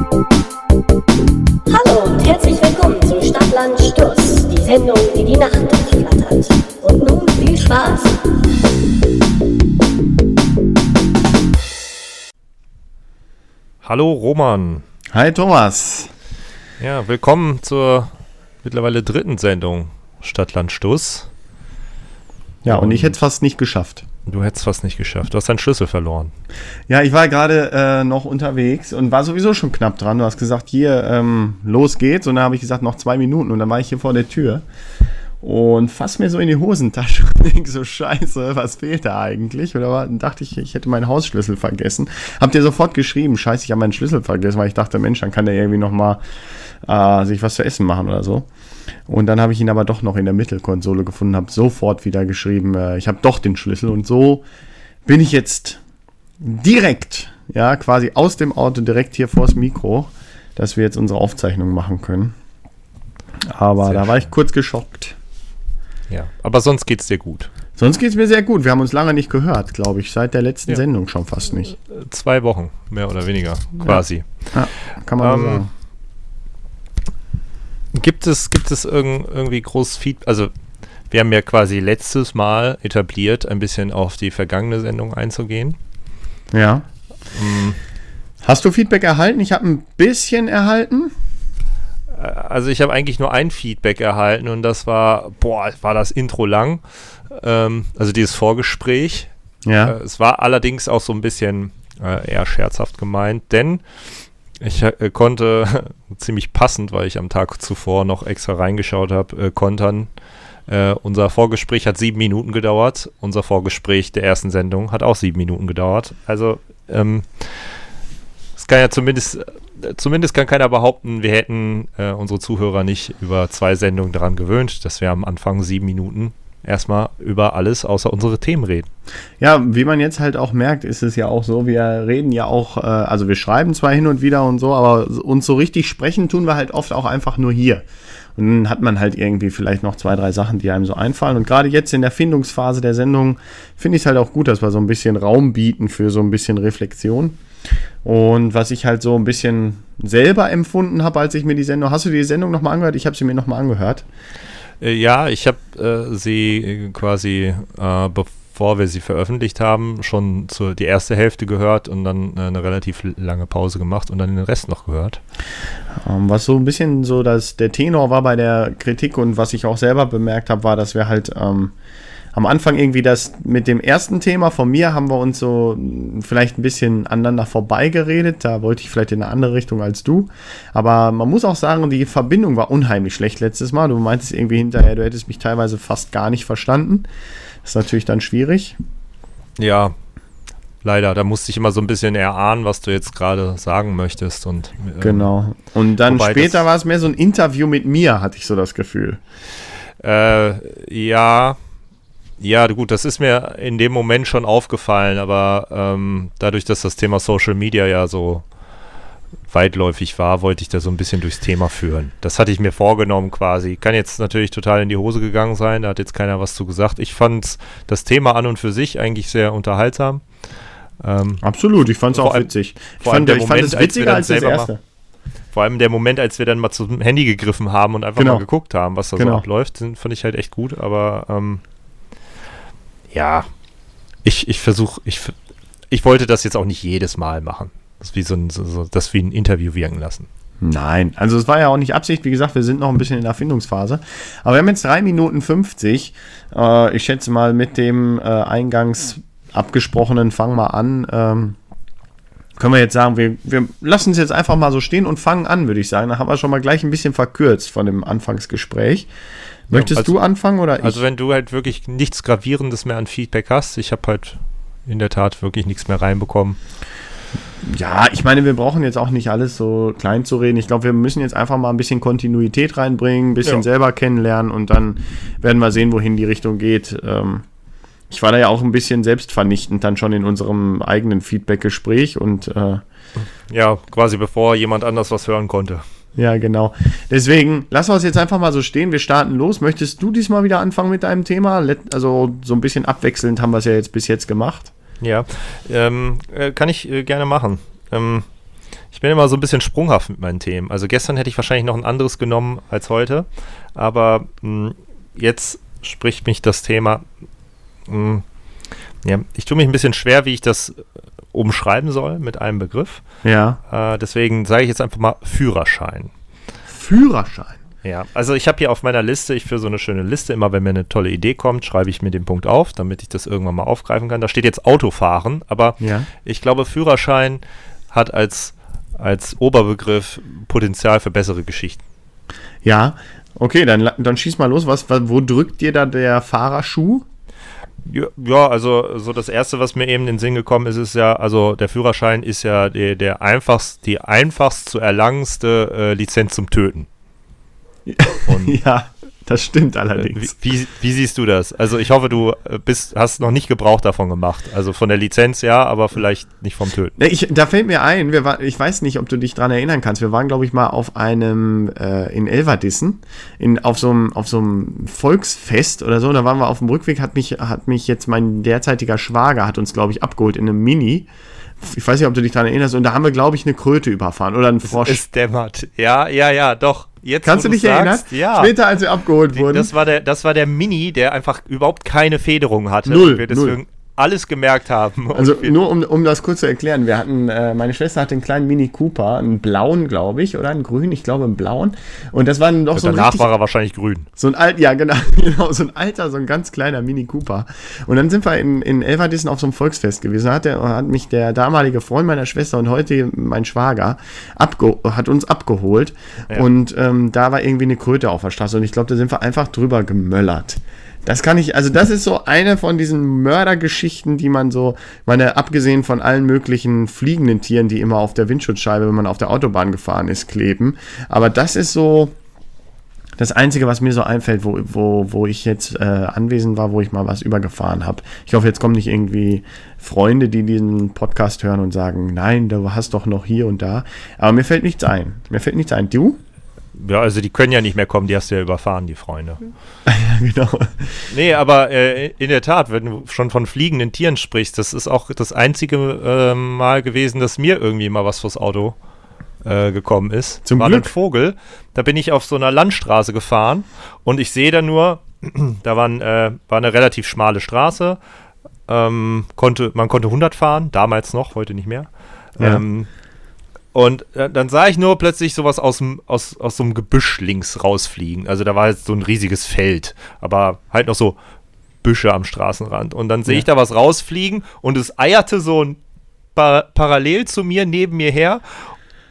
Hallo und herzlich willkommen zu Stadtland Stuss, die Sendung, die die Nacht durchflattert. Und nun viel Spaß. Hallo Roman. Hi Thomas. Ja, willkommen zur mittlerweile dritten Sendung Stadtland Stuss. Ja, und ich hätte es fast nicht geschafft. Du hättest fast nicht geschafft. Du hast deinen Schlüssel verloren. Ja, ich war gerade äh, noch unterwegs und war sowieso schon knapp dran. Du hast gesagt, hier, ähm, los geht's. Und dann habe ich gesagt, noch zwei Minuten. Und dann war ich hier vor der Tür und fass mir so in die Hosentasche und denk so, scheiße, was fehlt da eigentlich? Oder war, dachte ich, ich hätte meinen Hausschlüssel vergessen. Habt ihr sofort geschrieben, scheiße, ich habe meinen Schlüssel vergessen, weil ich dachte, Mensch, dann kann der irgendwie noch mal äh, sich was zu essen machen oder so. Und dann habe ich ihn aber doch noch in der Mittelkonsole gefunden, habe sofort wieder geschrieben, äh, ich habe doch den Schlüssel. Und so bin ich jetzt direkt, ja, quasi aus dem Auto direkt hier vors Mikro, dass wir jetzt unsere Aufzeichnung machen können. Aber Sehr da war ich kurz geschockt. Ja, aber sonst geht's dir gut. Sonst geht es mir sehr gut. Wir haben uns lange nicht gehört, glaube ich. Seit der letzten Ja. Sendung schon fast nicht. Äh, Zwei Wochen, mehr oder weniger, quasi. Ja, kann man Ähm, sagen. Gibt es, gibt es irgend, irgendwie groß Feedback? Also, wir haben ja quasi letztes Mal etabliert, ein bisschen auf die vergangene Sendung einzugehen. Ja. Mm, Hast du Feedback erhalten? Ich habe ein bisschen erhalten. äh, Also, ich habe eigentlich nur ein Feedback erhalten und das war, boah, war das Intro lang. Ähm, also, dieses Vorgespräch. Ja. Äh, es war allerdings auch so ein bisschen äh, eher scherzhaft gemeint, denn ich äh, konnte ziemlich passend, weil ich am Tag zuvor noch extra reingeschaut habe, äh, kontern. Äh, unser Vorgespräch hat sieben Minuten gedauert. Unser Vorgespräch der ersten Sendung hat auch sieben Minuten gedauert. Also ähm, es kann ja zumindest, äh, zumindest kann keiner behaupten, wir hätten äh, unsere Zuhörer nicht über zwei Sendungen daran gewöhnt, dass wir am Anfang sieben Minuten erstmal über alles außer unsere Themen reden. Ja, wie man jetzt halt auch merkt, ist es ja auch so, wir reden ja auch, äh, also wir schreiben zwar hin und wieder und so, aber uns so richtig sprechen tun wir halt oft auch einfach nur hier. Und dann hat man halt irgendwie vielleicht noch zwei, drei Sachen, die einem so einfallen. Und gerade jetzt in der Findungsphase der Sendung finde ich es halt auch gut, dass wir so ein bisschen Raum bieten für so ein bisschen Reflexion. Und was ich halt so ein bisschen selber empfunden habe, als ich mir die Sendung, hast du die Sendung nochmal angehört? Ich habe sie mir nochmal angehört. Äh, Ja, ich habe äh, sie äh, quasi, äh, bevor wir sie veröffentlicht haben, schon zur, die erste Hälfte gehört und dann äh, eine relativ lange Pause gemacht und dann den Rest noch gehört. Ähm, was so ein bisschen so, dass der Tenor war bei der Kritik und was ich auch selber bemerkt habe, war, dass wir halt ähm, am Anfang irgendwie das mit dem ersten Thema von mir haben wir uns so vielleicht ein bisschen aneinander vorbeigeredet. Da wollte ich vielleicht in eine andere Richtung als du. Aber man muss auch sagen, die Verbindung war unheimlich schlecht letztes Mal. Du meintest irgendwie hinterher, du hättest mich teilweise fast gar nicht verstanden. Das ist natürlich dann schwierig. Ja, leider, da musste ich immer so ein bisschen erahnen, was du jetzt gerade sagen möchtest. Und, ähm, Genau. Und dann später war es mehr so ein Interview mit mir, hatte ich so das Gefühl. Äh, ja, ja, gut, das ist mir in dem Moment schon aufgefallen, aber ähm, dadurch, dass das Thema Social Media ja so weitläufig war, wollte ich da so ein bisschen durchs Thema führen. Das hatte ich mir vorgenommen quasi. Kann jetzt natürlich total in die Hose gegangen sein, da hat jetzt keiner was zu gesagt. Ich fand das Thema an und für sich eigentlich sehr unterhaltsam. Ähm, Absolut, ich fand es auch witzig. Ich vor allem fand, der ich fand Moment, es als wir witziger dann als das selber erste. vor allem der Moment, als wir dann mal zum Handy gegriffen haben und einfach Genau. mal geguckt haben, was da Genau. so abläuft, fand ich halt echt gut. Aber ähm, ja, ich, ich versuche, ich, ich wollte das jetzt auch nicht jedes Mal machen. Das wie so ein, so, so, das wie ein Interview wirken lassen. Nein, also es war ja auch nicht Absicht. Wie gesagt, wir sind noch ein bisschen in der Erfindungsphase. Aber wir haben jetzt 3 Minuten 50. Äh, ich schätze mal mit dem äh, eingangs abgesprochenen Fang mal an. Ähm, können wir jetzt sagen, wir, wir lassen es jetzt einfach mal so stehen und fangen an, würde ich sagen. Da haben wir schon mal gleich ein bisschen verkürzt von dem Anfangsgespräch. Möchtest also- du anfangen oder ich? Also wenn du halt wirklich nichts Gravierendes mehr an Feedback hast, ich habe halt in der Tat wirklich nichts mehr reinbekommen. Ja, ich meine, wir brauchen jetzt auch nicht alles so klein zu reden. Ich glaube, wir müssen jetzt einfach mal ein bisschen Kontinuität reinbringen, ein bisschen Ja. selber kennenlernen und dann werden wir sehen, wohin die Richtung geht. Ähm, ich war da ja auch ein bisschen selbstvernichtend dann schon in unserem eigenen Feedback-Gespräch und äh, Ja, quasi bevor jemand anders was hören konnte. Ja, genau. Deswegen lassen wir es jetzt einfach mal so stehen. Wir starten los. Möchtest du diesmal wieder anfangen mit deinem Thema? Also so ein bisschen abwechselnd haben wir es ja jetzt bis jetzt gemacht. Ja, ähm, äh, kann ich äh, gerne machen. Ähm, ich bin immer so ein bisschen sprunghaft mit meinen Themen. Also gestern hätte ich wahrscheinlich noch ein anderes genommen als heute, aber mh, jetzt spricht mich das Thema. Mh, ja, ich tue mich ein bisschen schwer, wie ich das äh, umschreiben soll mit einem Begriff. Ja. Äh, deswegen sage ich jetzt einfach mal Führerschein. Führerschein. Ja, also ich habe hier auf meiner Liste, ich führe so eine schöne Liste, immer wenn mir eine tolle Idee kommt, schreibe ich mir den Punkt auf, damit ich das irgendwann mal aufgreifen kann. Da steht jetzt Autofahren, aber Ja. ich glaube, Führerschein hat als, als Oberbegriff Potenzial für bessere Geschichten. Ja. Okay, dann, dann schieß mal los. Was, was, wo drückt dir da der Fahrerschuh? Ja, also so das erste, was mir eben in den Sinn gekommen ist, ist ja, also der Führerschein ist ja der, der einfachst, die einfachst zu erlangendste äh, Lizenz zum Töten. Und Ja, das stimmt äh, wie, allerdings. wie, wie siehst du das? Also ich hoffe, du äh, bist, hast noch nicht Gebrauch davon gemacht. Also von der Lizenz ja, aber vielleicht nicht vom Töten. Ich, da fällt mir ein, wir war, ich weiß nicht, ob du dich dran erinnern kannst. Wir waren, glaube ich, mal auf einem äh, in Elverdissen, in, auf so einem auf Volksfest oder so. Da waren wir auf dem Rückweg, hat mich, hat mich jetzt mein derzeitiger Schwager, hat uns, glaube ich, abgeholt in einem Mini. Ich weiß nicht, ob du dich dran erinnerst. Und da haben wir, glaube ich, eine Kröte überfahren oder einen Frosch. Es dämmert. Ja, ja, ja, doch. Jetzt, Kannst du dich du's erinnern? sagst, Ja. Später, als wir abgeholt wurden. Das war, der, das war der Mini, der einfach überhaupt keine Federung hatte. Null, deswegen alles gemerkt haben. Also nur um, um das kurz zu erklären, wir hatten, äh, meine Schwester hatte einen kleinen Mini Cooper, einen blauen, glaube ich, oder einen grünen, ich glaube einen blauen. Und das war doch so ein danach richtig, war er wahrscheinlich grün. so ein alt, ja genau, genau, so ein alter, so ein ganz kleiner Mini Cooper. Und dann sind wir in, in Elverdissen auf so einem Volksfest gewesen. Da hat, der, hat mich der damalige Freund meiner Schwester und heute mein Schwager abge hat uns abgeholt. Ja. Und ähm, da war irgendwie eine Kröte auf der Straße. Und ich glaube, da sind wir einfach drüber gemöllert. Das kann ich, also das ist so eine von diesen Mördergeschichten, die man so, meine, abgesehen von allen möglichen fliegenden Tieren, die immer auf der Windschutzscheibe, wenn man auf der Autobahn gefahren ist, kleben. Aber das ist so das Einzige, was mir so einfällt, wo, wo, wo ich jetzt äh, anwesend war, wo ich mal was übergefahren habe. Ich hoffe, jetzt kommen nicht irgendwie Freunde, die diesen Podcast hören und sagen, nein, du hast doch noch hier und da. Aber mir fällt nichts ein. Mir fällt nichts ein. Du? Ja, also die können ja nicht mehr kommen, die hast du ja überfahren, die Freunde. Ja, genau. Nee, aber äh, in der Tat, wenn du schon von fliegenden Tieren sprichst, das ist auch das einzige äh, Mal gewesen, dass mir irgendwie mal was vors Auto äh, gekommen ist. Zum war Glück. ein Vogel. Da bin ich auf so einer Landstraße gefahren und ich sehe da nur, da waren, äh, war eine relativ schmale Straße. Ähm, konnte, man konnte 100 fahren, damals noch, heute nicht mehr. Ja. Ähm, und äh, dann sah ich nur plötzlich sowas aus, dem, aus, aus so einem Gebüsch links rausfliegen. Also da war jetzt so ein riesiges Feld, aber halt noch so Büsche am Straßenrand. Und dann sehe ich da was rausfliegen und es eierte so ein pa parallel zu mir, neben mir her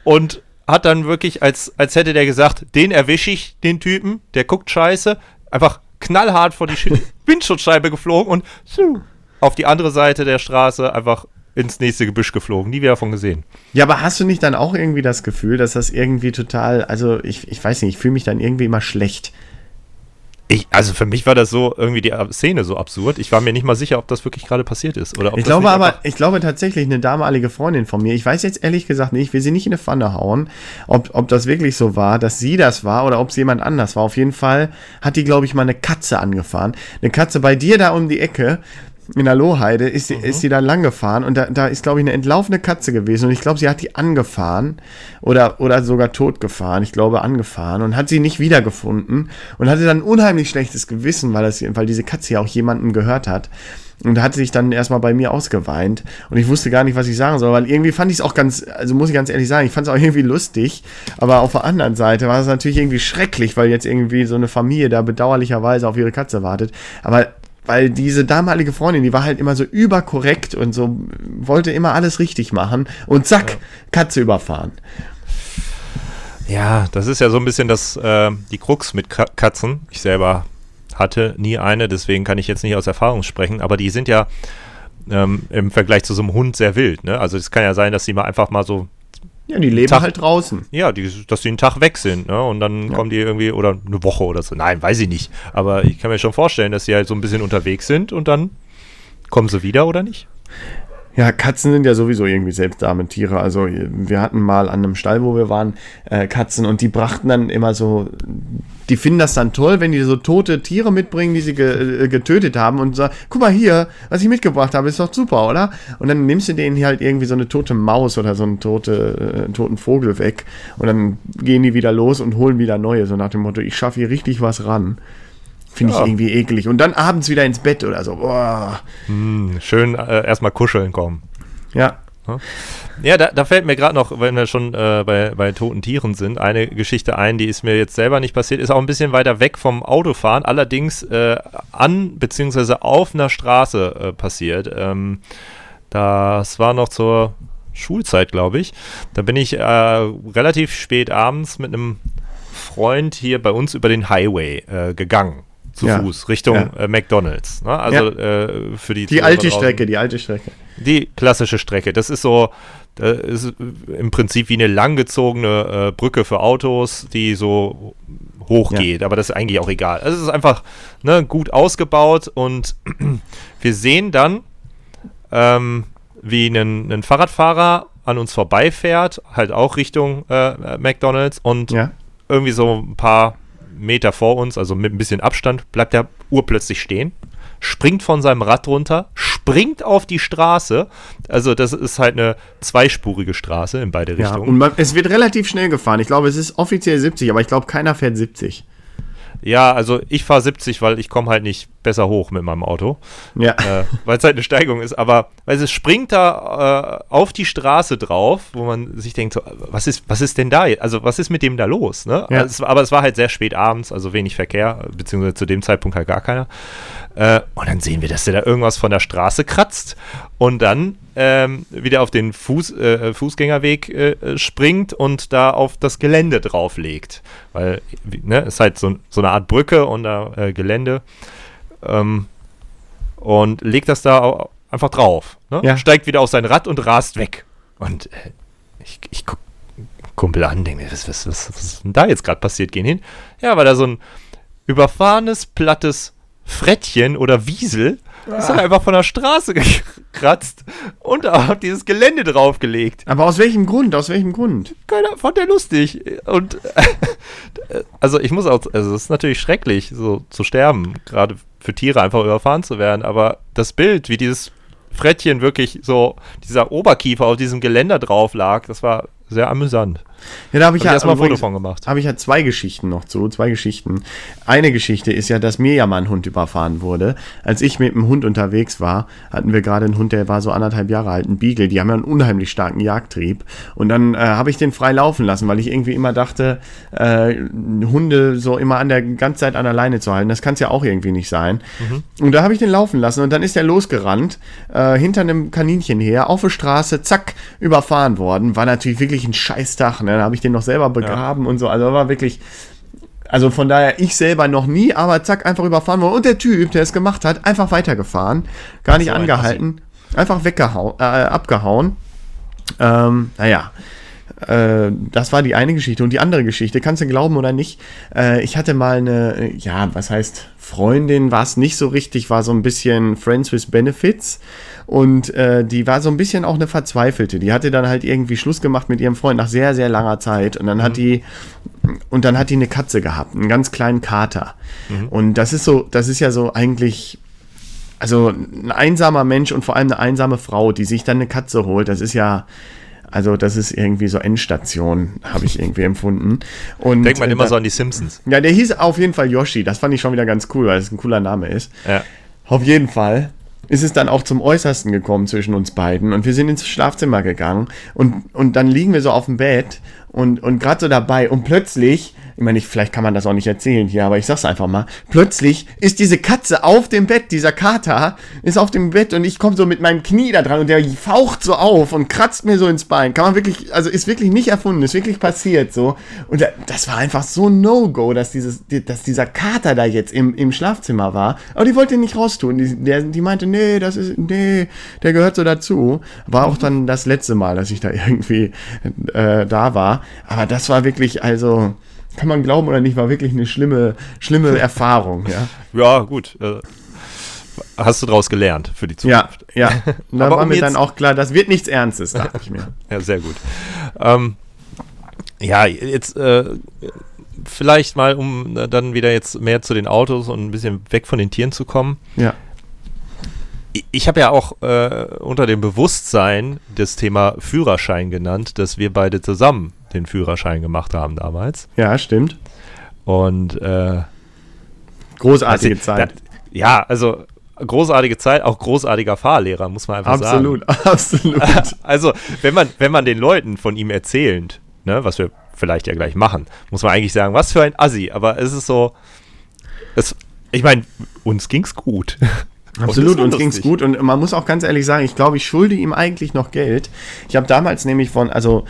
und hat dann wirklich, als, als hätte der gesagt, den erwische ich, den Typen, der guckt scheiße, einfach knallhart vor die Sch- Windschutzscheibe geflogen und auf die andere Seite der Straße einfach ins nächste Gebüsch geflogen. Nie wieder davon gesehen. Ja, aber hast du nicht dann auch irgendwie das Gefühl, dass das irgendwie total, also ich, ich weiß nicht, ich fühle mich dann irgendwie immer schlecht. Ich, also für mich war das so irgendwie die Szene so absurd. Ich war mir nicht mal sicher, ob das wirklich gerade passiert ist. Oder ob Ich das glaube aber, ich glaube tatsächlich eine damalige Freundin von mir, ich weiß jetzt ehrlich gesagt nicht, ich will sie nicht in eine Pfanne hauen, ob, ob das wirklich so war, dass sie das war oder ob es jemand anders war. Auf jeden Fall hat die, glaube ich, mal eine Katze angefahren. Eine Katze bei dir da um die Ecke. In der Lohheide ist, sie ist sie da lang gefahren und da, da ist, glaube ich, eine entlaufene Katze gewesen und ich glaube, sie hat die angefahren oder, oder sogar tot gefahren, ich glaube angefahren und hat sie nicht wiedergefunden und hatte dann ein unheimlich schlechtes Gewissen, weil, das, weil diese Katze ja auch jemandem gehört hat. Und hat sich dann erstmal bei mir ausgeweint. Und ich wusste gar nicht, was ich sagen soll, weil irgendwie fand ich es auch ganz, also muss ich ganz ehrlich sagen, ich fand es auch irgendwie lustig. Aber auf der anderen Seite war es natürlich irgendwie schrecklich, weil jetzt irgendwie so eine Familie da bedauerlicherweise auf ihre Katze wartet. Aber weil diese damalige Freundin, die war halt immer so überkorrekt und so wollte immer alles richtig machen. Und zack, Katze überfahren. Ja, das ist ja so ein bisschen das, äh, die Krux mit Ka Katzen. Ich selber hatte nie eine, deswegen kann ich jetzt nicht aus Erfahrung sprechen, aber die sind ja ähm, im Vergleich zu so einem Hund sehr wild. Ne? Also es kann ja sein, dass sie mal einfach mal so, Ja, die leben Tag- halt draußen. ja, die, dass die einen Tag weg sind ne? und dann kommen die irgendwie, oder eine Woche oder so. Nein, weiß ich nicht. Aber ich kann mir schon vorstellen, dass sie halt so ein bisschen unterwegs sind und dann kommen sie wieder oder nicht. Ja, Katzen sind ja sowieso irgendwie seltsame Tiere. Also wir hatten mal an einem Stall, wo wir waren, äh, Katzen und die brachten dann immer so, die finden das dann toll, wenn die so tote Tiere mitbringen, die sie ge äh, getötet haben und sagen, guck mal hier, was ich mitgebracht habe, ist doch super, oder? Und dann nimmst du denen halt irgendwie so eine tote Maus oder so einen tote, äh, toten Vogel weg und dann gehen die wieder los und holen wieder neue, so nach dem Motto, ich schaffe hier richtig was ran. Finde Ja. ich irgendwie eklig. Und dann abends wieder ins Bett oder so. Boah. Hm, schön äh, erstmal kuscheln kommen. Ja. Ja, da, da fällt mir gerade noch, wenn wir schon äh, bei, bei toten Tieren sind, eine Geschichte ein, die ist mir jetzt selber nicht passiert, ist auch ein bisschen weiter weg vom Autofahren, allerdings äh, an beziehungsweise auf einer Straße äh, passiert. Ähm, das war noch zur Schulzeit, glaube ich. Da bin ich äh, relativ spät abends mit einem Freund hier bei uns über den Highway äh, gegangen. Zu Ja. Fuß, Richtung Ja. äh, McDonalds. Ne? Also äh, für die Die Zuhörer alte draußen- Strecke, die alte Strecke. die klassische Strecke. Das ist so, das ist im Prinzip wie eine langgezogene äh, Brücke für Autos, die so hoch Ja. geht. Aber das ist eigentlich auch egal. Also es ist einfach ne, gut ausgebaut und wir sehen dann, ähm, wie ein, ein Fahrradfahrer an uns vorbeifährt, halt auch Richtung äh, McDonalds und Ja. irgendwie so ein paar Meter vor uns, also mit ein bisschen Abstand, bleibt der urplötzlich stehen, springt von seinem Rad runter, springt auf die Straße. Also das ist halt eine zweispurige Straße in beide Ja, Richtungen. und man, es wird relativ schnell gefahren. Ich glaube, es ist offiziell 70, aber ich glaube, keiner fährt 70. Ja, also ich fahre 70, weil ich komme halt nicht besser hoch mit meinem Auto, Ja. äh, weil es halt eine Steigung ist. Aber weil es springt da äh, auf die Straße drauf, wo man sich denkt, so, was ist, was ist denn da jetzt? Also was ist mit dem da los? Ne? Ja. Also, aber es war halt sehr spät abends, also wenig Verkehr, beziehungsweise zu dem Zeitpunkt halt gar keiner. Äh, und dann sehen wir, dass der da irgendwas von der Straße kratzt und dann ähm, wieder auf den Fuß, äh, Fußgängerweg äh, springt und da auf das Gelände drauflegt. Weil, ne, ist halt so, so eine Art Brücke und da äh, Gelände. Ähm, und legt das da einfach drauf. Ne? Ja. Steigt wieder auf sein Rad und rast weg. Und äh, ich, ich guck Kumpel an, denke mir, was, was, was, was ist denn da jetzt gerade passiert? Gehen hin. Ja, weil da so ein überfahrenes, plattes Frettchen oder Wiesel ist halt einfach von der Straße gekratzt und auf dieses Gelände draufgelegt. Aber aus welchem Grund? Aus welchem Grund? Keiner fand der lustig. Und also ich muss auch, also es ist natürlich schrecklich, so zu sterben, gerade für Tiere einfach überfahren zu werden, aber das Bild, wie dieses Frettchen wirklich so, dieser Oberkiefer auf diesem Geländer drauf lag, das war sehr amüsant. Ja, da habe ich Hab ich ja erstmal ein Foto von gemacht. Habe ich ja zwei Geschichten noch zu, zwei Geschichten. Eine Geschichte ist ja, dass mir ja mal ein Hund überfahren wurde. Als ich mit dem Hund unterwegs war, hatten wir gerade einen Hund, der war so anderthalb Jahre alt, ein Beagle. Die haben ja einen unheimlich starken Jagdtrieb. Und dann äh, habe ich den frei laufen lassen, weil ich irgendwie immer dachte, äh, Hunde so immer an der ganze Zeit an der Leine zu halten, das kann es ja auch irgendwie nicht sein. Und da habe ich den laufen lassen und dann ist er losgerannt, äh, hinter einem Kaninchen her, auf der Straße, zack, überfahren worden. War natürlich wirklich ein Scheißtag, ne? Da habe ich den noch selber begraben und so. Also war wirklich. Also von daher, ich selber noch nie, aber zack, einfach überfahren worden. Und der Typ, der es gemacht hat, einfach weitergefahren. Gar nicht So ein angehalten. Einfach weggehauen, äh, abgehauen. Ähm, naja. Äh, das war die eine Geschichte. Und die andere Geschichte, kannst du glauben oder nicht, äh, ich hatte mal eine, ja, was heißt Freundin, war es nicht so richtig, war so ein bisschen Friends with Benefits. Und äh, die war so ein bisschen auch eine Verzweifelte. Die hatte dann halt irgendwie Schluss gemacht mit ihrem Freund nach sehr, sehr langer Zeit. Und dann hat die, und dann hat die eine Katze gehabt, einen ganz kleinen Kater. Und das ist so, das ist ja so eigentlich also ein einsamer Mensch und vor allem eine einsame Frau, die sich dann eine Katze holt, das ist ja, also das ist irgendwie so Endstation, habe ich irgendwie empfunden. Und Denkt man äh, immer da, so an die Simpsons. Ja, der hieß auf jeden Fall Yoshi, das fand ich schon wieder ganz cool, weil es ein cooler Name ist. Ja. Auf jeden Fall ist es dann auch zum Äußersten gekommen zwischen uns beiden und wir sind ins Schlafzimmer gegangen und, und dann liegen wir so auf dem Bett und, und gerade so dabei und plötzlich, ich meine, ich, vielleicht kann man das auch nicht erzählen hier, aber ich sag's einfach mal, plötzlich ist diese Katze auf dem Bett, dieser Kater ist auf dem Bett und ich komme so mit meinem Knie da dran und der faucht so auf und kratzt mir so ins Bein. Kann man wirklich, also ist wirklich nicht erfunden, ist wirklich passiert so. Und da- das war einfach so No-Go, dass, dieses, dass dieser Kater da jetzt im, im Schlafzimmer war. Aber die wollte ihn nicht raustun. Die, der, die meinte, nee, das ist, nee, der gehört so dazu. War auch dann das letzte Mal, dass ich da irgendwie äh, da war. Aber das war wirklich, also, kann man glauben oder nicht, war wirklich eine schlimme, schlimme Erfahrung, ja. Ja, gut. Äh, hast du daraus gelernt für die Ja, Zukunft. ja. Da Aber war um mir dann auch klar, das wird nichts Ernstes, dachte ich mir. Ja, sehr gut. Ähm, ja, jetzt äh, vielleicht mal, um äh, dann wieder jetzt mehr zu den Autos und ein bisschen weg von den Tieren zu kommen. Ja. Ich- habe ja auch äh, unter dem Bewusstsein das Thema Führerschein genannt, dass wir beide zusammen den Führerschein gemacht haben damals. Ja, stimmt. Und äh, Großartige also, Zeit. Da, ja, also großartige Zeit, auch großartiger Fahrlehrer, muss man einfach sagen. Absolut, absolut. Also, wenn man, wenn man den Leuten von ihm erzählt, ne, was wir vielleicht ja gleich machen, muss man eigentlich sagen, was für ein Assi, aber es ist so, es, ich meine, uns ging's gut. Absolut, Und uns es ging's gut und man muss auch ganz ehrlich sagen, ich glaube, ich schulde ihm eigentlich noch Geld. Ich habe damals nämlich von, also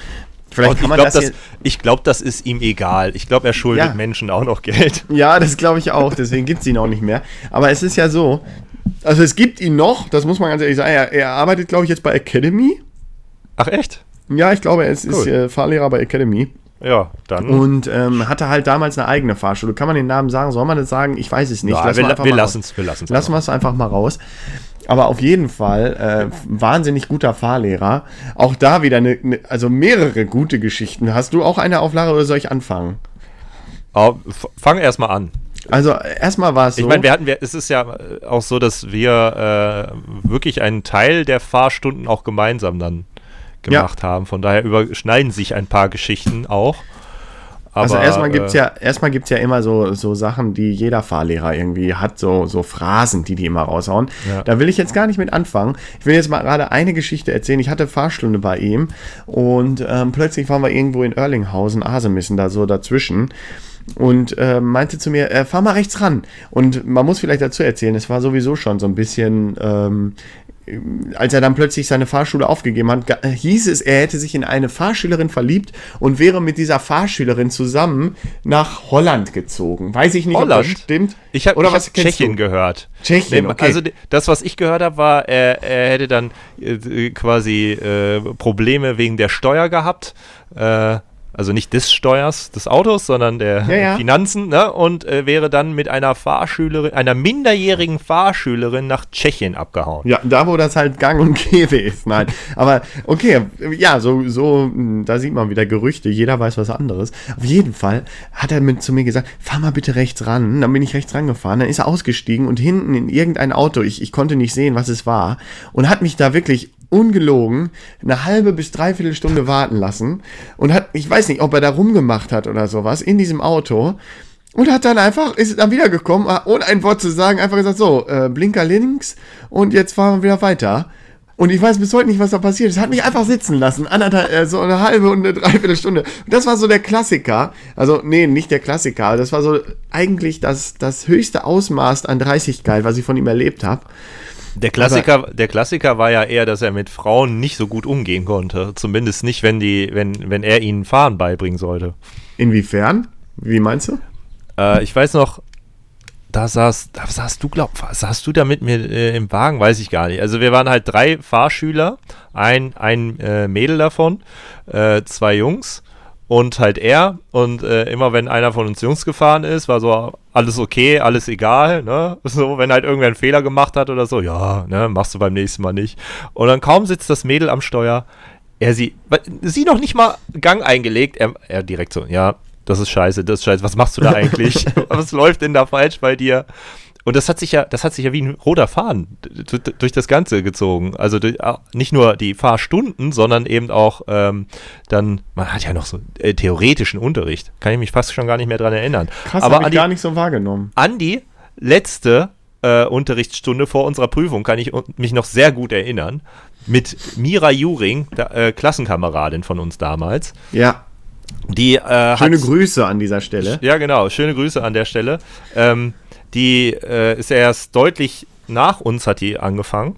vielleicht Und ich kann man glaube, das, das, ich glaub, das ist ihm egal. Ich glaube, er schuldet Ja. Menschen auch noch Geld. Ja, das glaube ich auch, deswegen gibt's ihn auch nicht mehr. Aber es ist ja so, also es gibt ihn noch, das muss man ganz ehrlich sagen, er, er arbeitet, glaube ich, jetzt bei Academy. Ach echt? Ja, ich glaube, er ist, ist Cool. äh, Fahrlehrer bei Academy. Ja, dann. Und ähm, hatte halt damals eine eigene Fahrschule. Kann man den Namen sagen? Soll man das sagen? Ich weiß es nicht. ja, Lass wir lassen es, wir lassen es. Lassen wir es einfach mal raus. Aber auf jeden Fall äh, wahnsinnig guter Fahrlehrer. Auch da wieder eine, eine, also mehrere gute Geschichten. Hast du auch eine Auflage oder soll ich anfangen? Oh, fang erstmal an. Also erstmal war es so. Ich meine, wir hatten, wir, es ist ja äh, auch so, dass wir äh, wirklich einen Teil der Fahrstunden auch gemeinsam dann gemacht haben. Von daher überschneiden sich ein paar Geschichten auch. Aber, also erstmal gibt's äh, ja, erstmal gibt's ja immer so, so Sachen, die jeder Fahrlehrer irgendwie hat, so, so Phrasen, die die immer raushauen. Ja. Da will ich jetzt gar nicht mit anfangen. Ich will jetzt mal gerade eine Geschichte erzählen. Ich hatte Fahrstunde bei ihm und ähm, plötzlich waren wir irgendwo in Erlinghausen, Asemissen, da so dazwischen. Und äh, meinte zu mir, äh, fahr mal rechts ran. Und man muss vielleicht dazu erzählen, es war sowieso schon so ein bisschen ähm, als er dann plötzlich seine Fahrschule aufgegeben hat, hieß es, er hätte sich in eine Fahrschülerin verliebt und wäre mit dieser Fahrschülerin zusammen nach Holland gezogen. Weiß ich nicht, ob Holland? das stimmt. Ich habe Oder hab Tschechien du? gehört. Tschechien, okay. Also das, was ich gehört habe, war, er, er hätte dann äh, quasi äh, Probleme wegen der Steuer gehabt. Äh, also nicht des Steuers des Autos, sondern der Ja, ja. Finanzen, ne? Und äh, wäre dann mit einer Fahrschülerin, einer minderjährigen Fahrschülerin nach Tschechien abgehauen. Ja, da wo das halt gang und gäbe ist. Nein, aber okay, ja, so, so, mh, da sieht man wieder Gerüchte, jeder weiß was anderes. Auf jeden Fall hat er mit, zu mir gesagt, fahr mal bitte rechts ran. Dann bin ich rechts rangefahren, dann ist er ausgestiegen und hinten in irgendein Auto, ich, ich konnte nicht sehen, was es war, und hat mich da wirklich ungelogen eine halbe bis dreiviertel Stunde warten lassen und hat, ich weiß nicht, ob er da rumgemacht hat oder sowas in diesem Auto. Und hat dann einfach, ist dann wiedergekommen, ohne ein Wort zu sagen, einfach gesagt, so, äh, Blinker links und jetzt fahren wir wieder weiter. Und ich weiß bis heute nicht, was da passiert ist. Hat mich einfach sitzen lassen. Anderthalb, äh, so eine halbe und eine Dreiviertelstunde. Und das war so der Klassiker. Also, nee, nicht der Klassiker. aber Das war so eigentlich das, das höchste Ausmaß an Dreistigkeit, was ich von ihm erlebt habe. Der Klassiker, der Klassiker war ja eher, dass er mit Frauen nicht so gut umgehen konnte. Zumindest nicht, wenn die, wenn, wenn er ihnen Fahren beibringen sollte. Inwiefern? Wie meinst du? Äh, ich weiß noch, da saß, da saß du, glaub, saß du da mit mir äh, im Wagen, weiß ich gar nicht. Also wir waren halt drei Fahrschüler, ein, ein äh, Mädel davon, äh, zwei Jungs und halt er. Und äh, immer wenn einer von uns Jungs gefahren ist, war so alles okay, alles egal, ne? So, wenn halt irgendwer einen Fehler gemacht hat oder so, ja, ne, machst du beim nächsten Mal nicht. Und dann kaum sitzt das Mädel am Steuer, er sie, sie noch nicht mal Gang eingelegt, er, er direkt so, ja, das ist scheiße, das ist scheiße, was machst du da eigentlich? was läuft denn da falsch bei dir? Und das hat sich ja, das hat sich ja wie ein roter Faden durch das Ganze gezogen. Also durch, nicht nur die Fahrstunden, sondern eben auch ähm, dann, man hat ja noch so äh, theoretischen Unterricht. Kann ich mich fast schon gar nicht mehr dran erinnern. Krass, Aber habe an ich die, gar nicht so wahrgenommen. an die letzte äh, Unterrichtsstunde vor unserer Prüfung kann ich mich noch sehr gut erinnern. Mit Mira Juring, der, äh, Klassenkameradin von uns damals. Ja, Die äh, schöne hat, Grüße an dieser Stelle. Ja, genau. Schöne Grüße an der Stelle. Ähm, die äh, ist erst deutlich nach uns hat die angefangen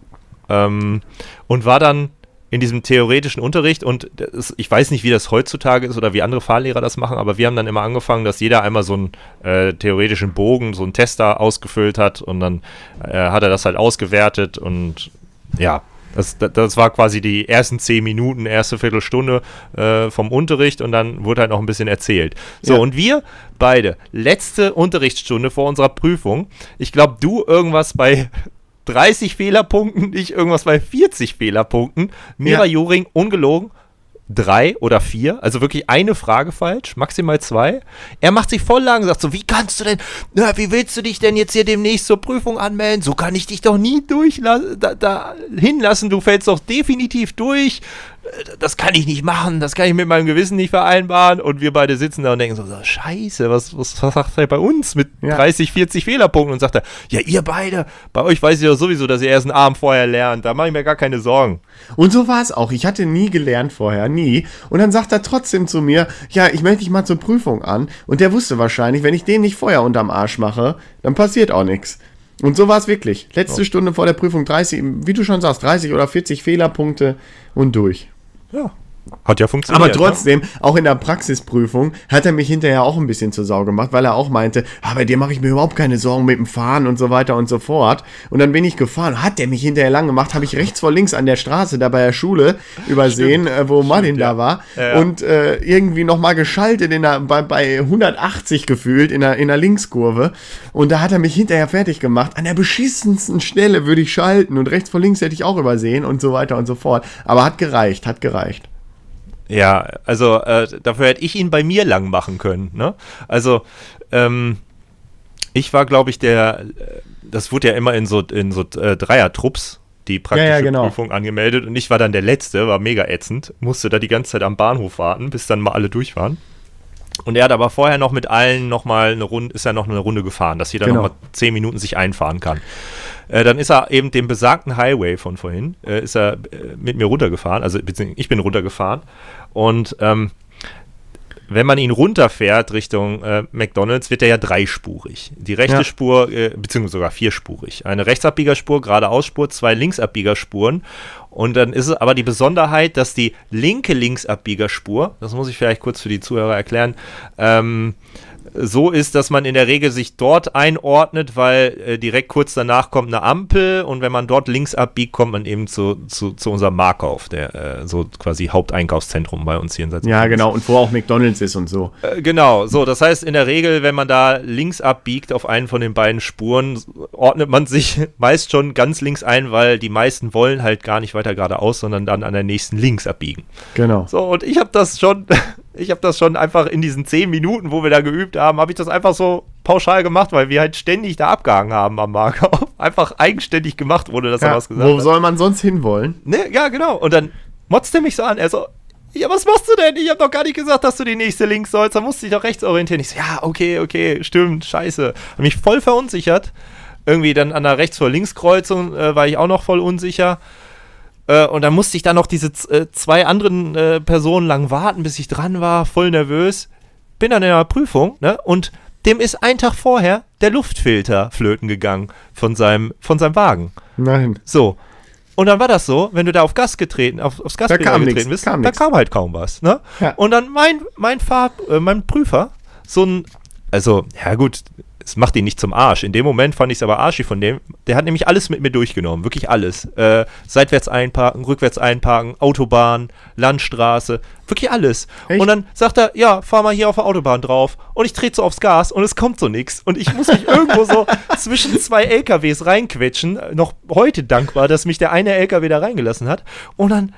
ähm, und war dann in diesem theoretischen Unterricht und das, ich weiß nicht, wie das heutzutage ist oder wie andere Fahrlehrer das machen, aber wir haben dann immer angefangen, dass jeder einmal so einen äh, theoretischen Bogen, so einen Tester ausgefüllt hat und dann äh, hat er das halt ausgewertet und ja, das, das, das war quasi die ersten zehn Minuten, erste Viertelstunde äh, vom Unterricht und dann wurde halt noch ein bisschen erzählt. So, Ja. und wir beide, letzte Unterrichtsstunde vor unserer Prüfung, ich glaube, du irgendwas bei 30 Fehlerpunkten, nicht irgendwas bei 40 Fehlerpunkten. Mira Ja. Joring, ungelogen, drei oder vier, also wirklich eine Frage falsch, maximal zwei. Er macht sich voll lang, sagt so, wie kannst du denn, na, wie willst du dich denn jetzt hier demnächst zur Prüfung anmelden? So kann ich dich doch nie durchlassen, da, da hinlassen, du fällst doch definitiv durch. Das kann ich nicht machen, das kann ich mit meinem Gewissen nicht vereinbaren. Und wir beide sitzen da und denken so, so scheiße, was, was, was sagt er bei uns mit Ja. 30, 40 Fehlerpunkten? Und sagt er, ja, ihr beide, bei euch weiß ich doch sowieso, dass ihr erst einen Abend vorher lernt, da mache ich mir gar keine Sorgen. Und so war es auch. Ich hatte nie gelernt vorher, nie. Und dann sagt er trotzdem zu mir, ja, ich melde dich mal zur Prüfung an. Und der wusste wahrscheinlich, wenn ich den nicht vorher unterm Arsch mache, dann passiert auch nichts. Und so war es wirklich. Letzte Stunde vor der Prüfung 30, wie du schon sagst, 30 oder 40 Fehlerpunkte und durch. Ja. Hat ja funktioniert. Aber trotzdem, auch in der Praxisprüfung hat er mich hinterher auch ein bisschen zur Sau gemacht, weil er auch meinte, ah, bei dir mache ich mir überhaupt keine Sorgen mit dem Fahren und so weiter und so fort. Und dann bin ich gefahren, hat der mich hinterher lang gemacht, habe ich rechts vor links an der Straße da bei der Schule übersehen, äh, wo Martin da war Ja, ja. und äh, irgendwie nochmal geschaltet in der, bei, bei 180 gefühlt in der, in der Linkskurve. Und da hat er mich hinterher fertig gemacht. An der beschissensten Stelle würde ich schalten und rechts vor links hätte ich auch übersehen und so weiter und so fort. Aber hat gereicht, hat gereicht. Ja, also äh, dafür hätte ich ihn bei mir lang machen können. Ne? Also ähm, ich war, glaube ich, der, äh, das wurde ja immer in so, in so äh, Dreier-Trupps, die praktische Ja, ja, genau. Prüfung angemeldet und ich war dann der Letzte, war mega ätzend, musste da die ganze Zeit am Bahnhof warten, bis dann mal alle durch waren. Und er hat aber vorher noch mit allen nochmal eine Runde, ist er noch eine Runde gefahren, dass jeder Genau. noch mal zehn Minuten sich einfahren kann. Äh, dann ist er eben den besagten Highway von vorhin, äh, ist er äh, mit mir runtergefahren, also ich bin runtergefahren. Und ähm, wenn man ihn runterfährt Richtung äh, McDonalds, wird er ja dreispurig. Die rechte Ja. Spur, äh, beziehungsweise sogar vierspurig. Eine Rechtsabbiegerspur, geradeausspur, zwei Linksabbiegerspuren. Und dann ist es aber die Besonderheit, dass die linke Linksabbiegerspur, das muss ich vielleicht kurz für die Zuhörer erklären, ähm, so ist, dass man in der Regel sich dort einordnet, weil äh, direkt kurz danach kommt eine Ampel und wenn man dort links abbiegt, kommt man eben zu, zu, zu unserem Markauf, der äh, so quasi Haupteinkaufszentrum bei uns hier in Salzburg Ja, genau. Und wo auch McDonalds ist und so. Äh, Genau, so, das heißt in der Regel, wenn man da links abbiegt auf einen von den beiden Spuren, ordnet man sich meist schon ganz links ein, weil die meisten wollen halt gar nicht weiter geradeaus, sondern dann an der nächsten links abbiegen. Genau. So, und ich habe das schon, ich habe das schon einfach in diesen zehn Minuten, wo wir da geübt haben, habe ich das einfach so pauschal gemacht, weil wir halt ständig da abgehangen haben am Markauf. Einfach eigenständig gemacht, ohne dass er Ja, was gesagt wo hat. soll man sonst hinwollen? Ne, ja, genau. Und dann motzt er mich so an. Er so, ja, was machst du denn? Ich habe doch gar nicht gesagt, dass du die nächste links sollst. Da musst du dich doch rechts orientieren. Ich so, ja, okay, okay, stimmt, scheiße. Hab mich voll verunsichert. Irgendwie dann an der Rechts- vor Linkskreuzung äh, war ich auch noch voll unsicher. Äh, und dann musste ich dann noch diese äh, zwei anderen äh, Personen lang warten, bis ich dran war, voll nervös. Bin dann in der Prüfung, ne? Und dem ist ein Tag vorher der Luftfilter flöten gegangen von seinem, von seinem Wagen. Nein. So. Und dann war das so, wenn du da auf Gas getreten, auf, aufs Gaspedal getreten nix, bist, kam da nix. kam halt kaum was. Ne? Ja. Und dann mein, mein Fahr, äh, mein Prüfer, so ein, also, ja gut, es macht ihn nicht zum Arsch. In dem Moment fand ich es aber arschig von dem. Der hat nämlich alles mit mir durchgenommen, wirklich alles. Äh, seitwärts einparken, rückwärts einparken, Autobahn, Landstraße, wirklich alles. Echt? Und dann sagt er, ja, fahr mal hier auf der Autobahn drauf. Und ich trete so aufs Gas und es kommt so nichts. Und ich muss mich irgendwo so zwischen zwei LKWs reinquetschen. Noch heute dankbar, dass mich der eine LKW da reingelassen hat. Und dann